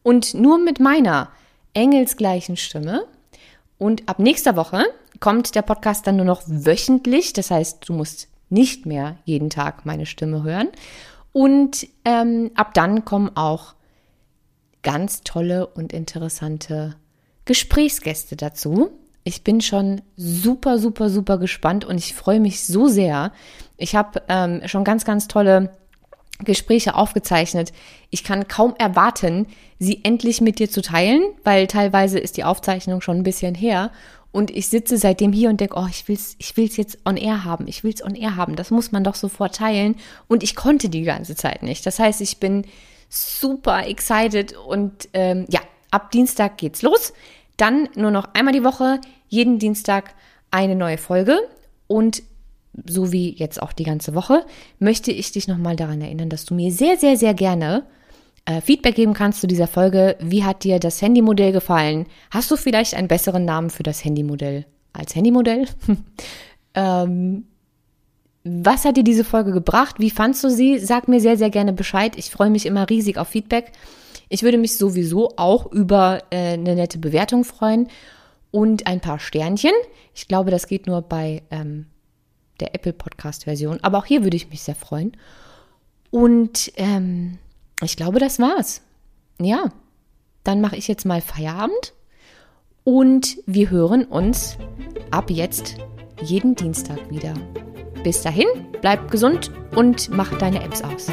S1: und nur mit meiner engelsgleichen Stimme. Und ab nächster Woche kommt der Podcast dann nur noch wöchentlich. Das heißt, du musst nicht mehr jeden Tag meine Stimme hören. Und ähm, ab dann kommen auch ganz tolle und interessante Gesprächsgäste dazu. Ich bin schon super, super, super gespannt und ich freue mich so sehr. Ich habe ähm, schon ganz, ganz tolle Gespräche aufgezeichnet. Ich kann kaum erwarten, sie endlich mit dir zu teilen, weil teilweise ist die Aufzeichnung schon ein bisschen her und ich sitze seitdem hier und denke, oh, ich will's, ich will's jetzt on air haben, ich will's on air haben. Das muss man doch sofort teilen und ich konnte die ganze Zeit nicht. Das heißt, ich bin super excited und ähm, ja, Ab Dienstag geht's los. Dann nur noch einmal die Woche, jeden Dienstag eine neue Folge. Und so wie jetzt auch die ganze Woche, möchte ich dich nochmal daran erinnern, dass du mir sehr, sehr, sehr gerne äh, Feedback geben kannst zu dieser Folge. Wie hat dir das Handymodell gefallen? Hast du vielleicht einen besseren Namen für das Handymodell als Handymodell? ähm, was hat dir diese Folge gebracht? Wie fandst du sie? Sag mir sehr, sehr gerne Bescheid. Ich freue mich immer riesig auf Feedback. Ich würde mich sowieso auch über äh, eine nette Bewertung freuen und ein paar Sternchen. Ich glaube, das geht nur bei ähm, der Apple Podcast-Version. Aber auch hier würde ich mich sehr freuen. Und ähm, ich glaube, das war's. Ja, dann mache ich jetzt mal Feierabend. Und wir hören uns ab jetzt jeden Dienstag wieder. Bis dahin, bleib gesund und mach deine Apps aus.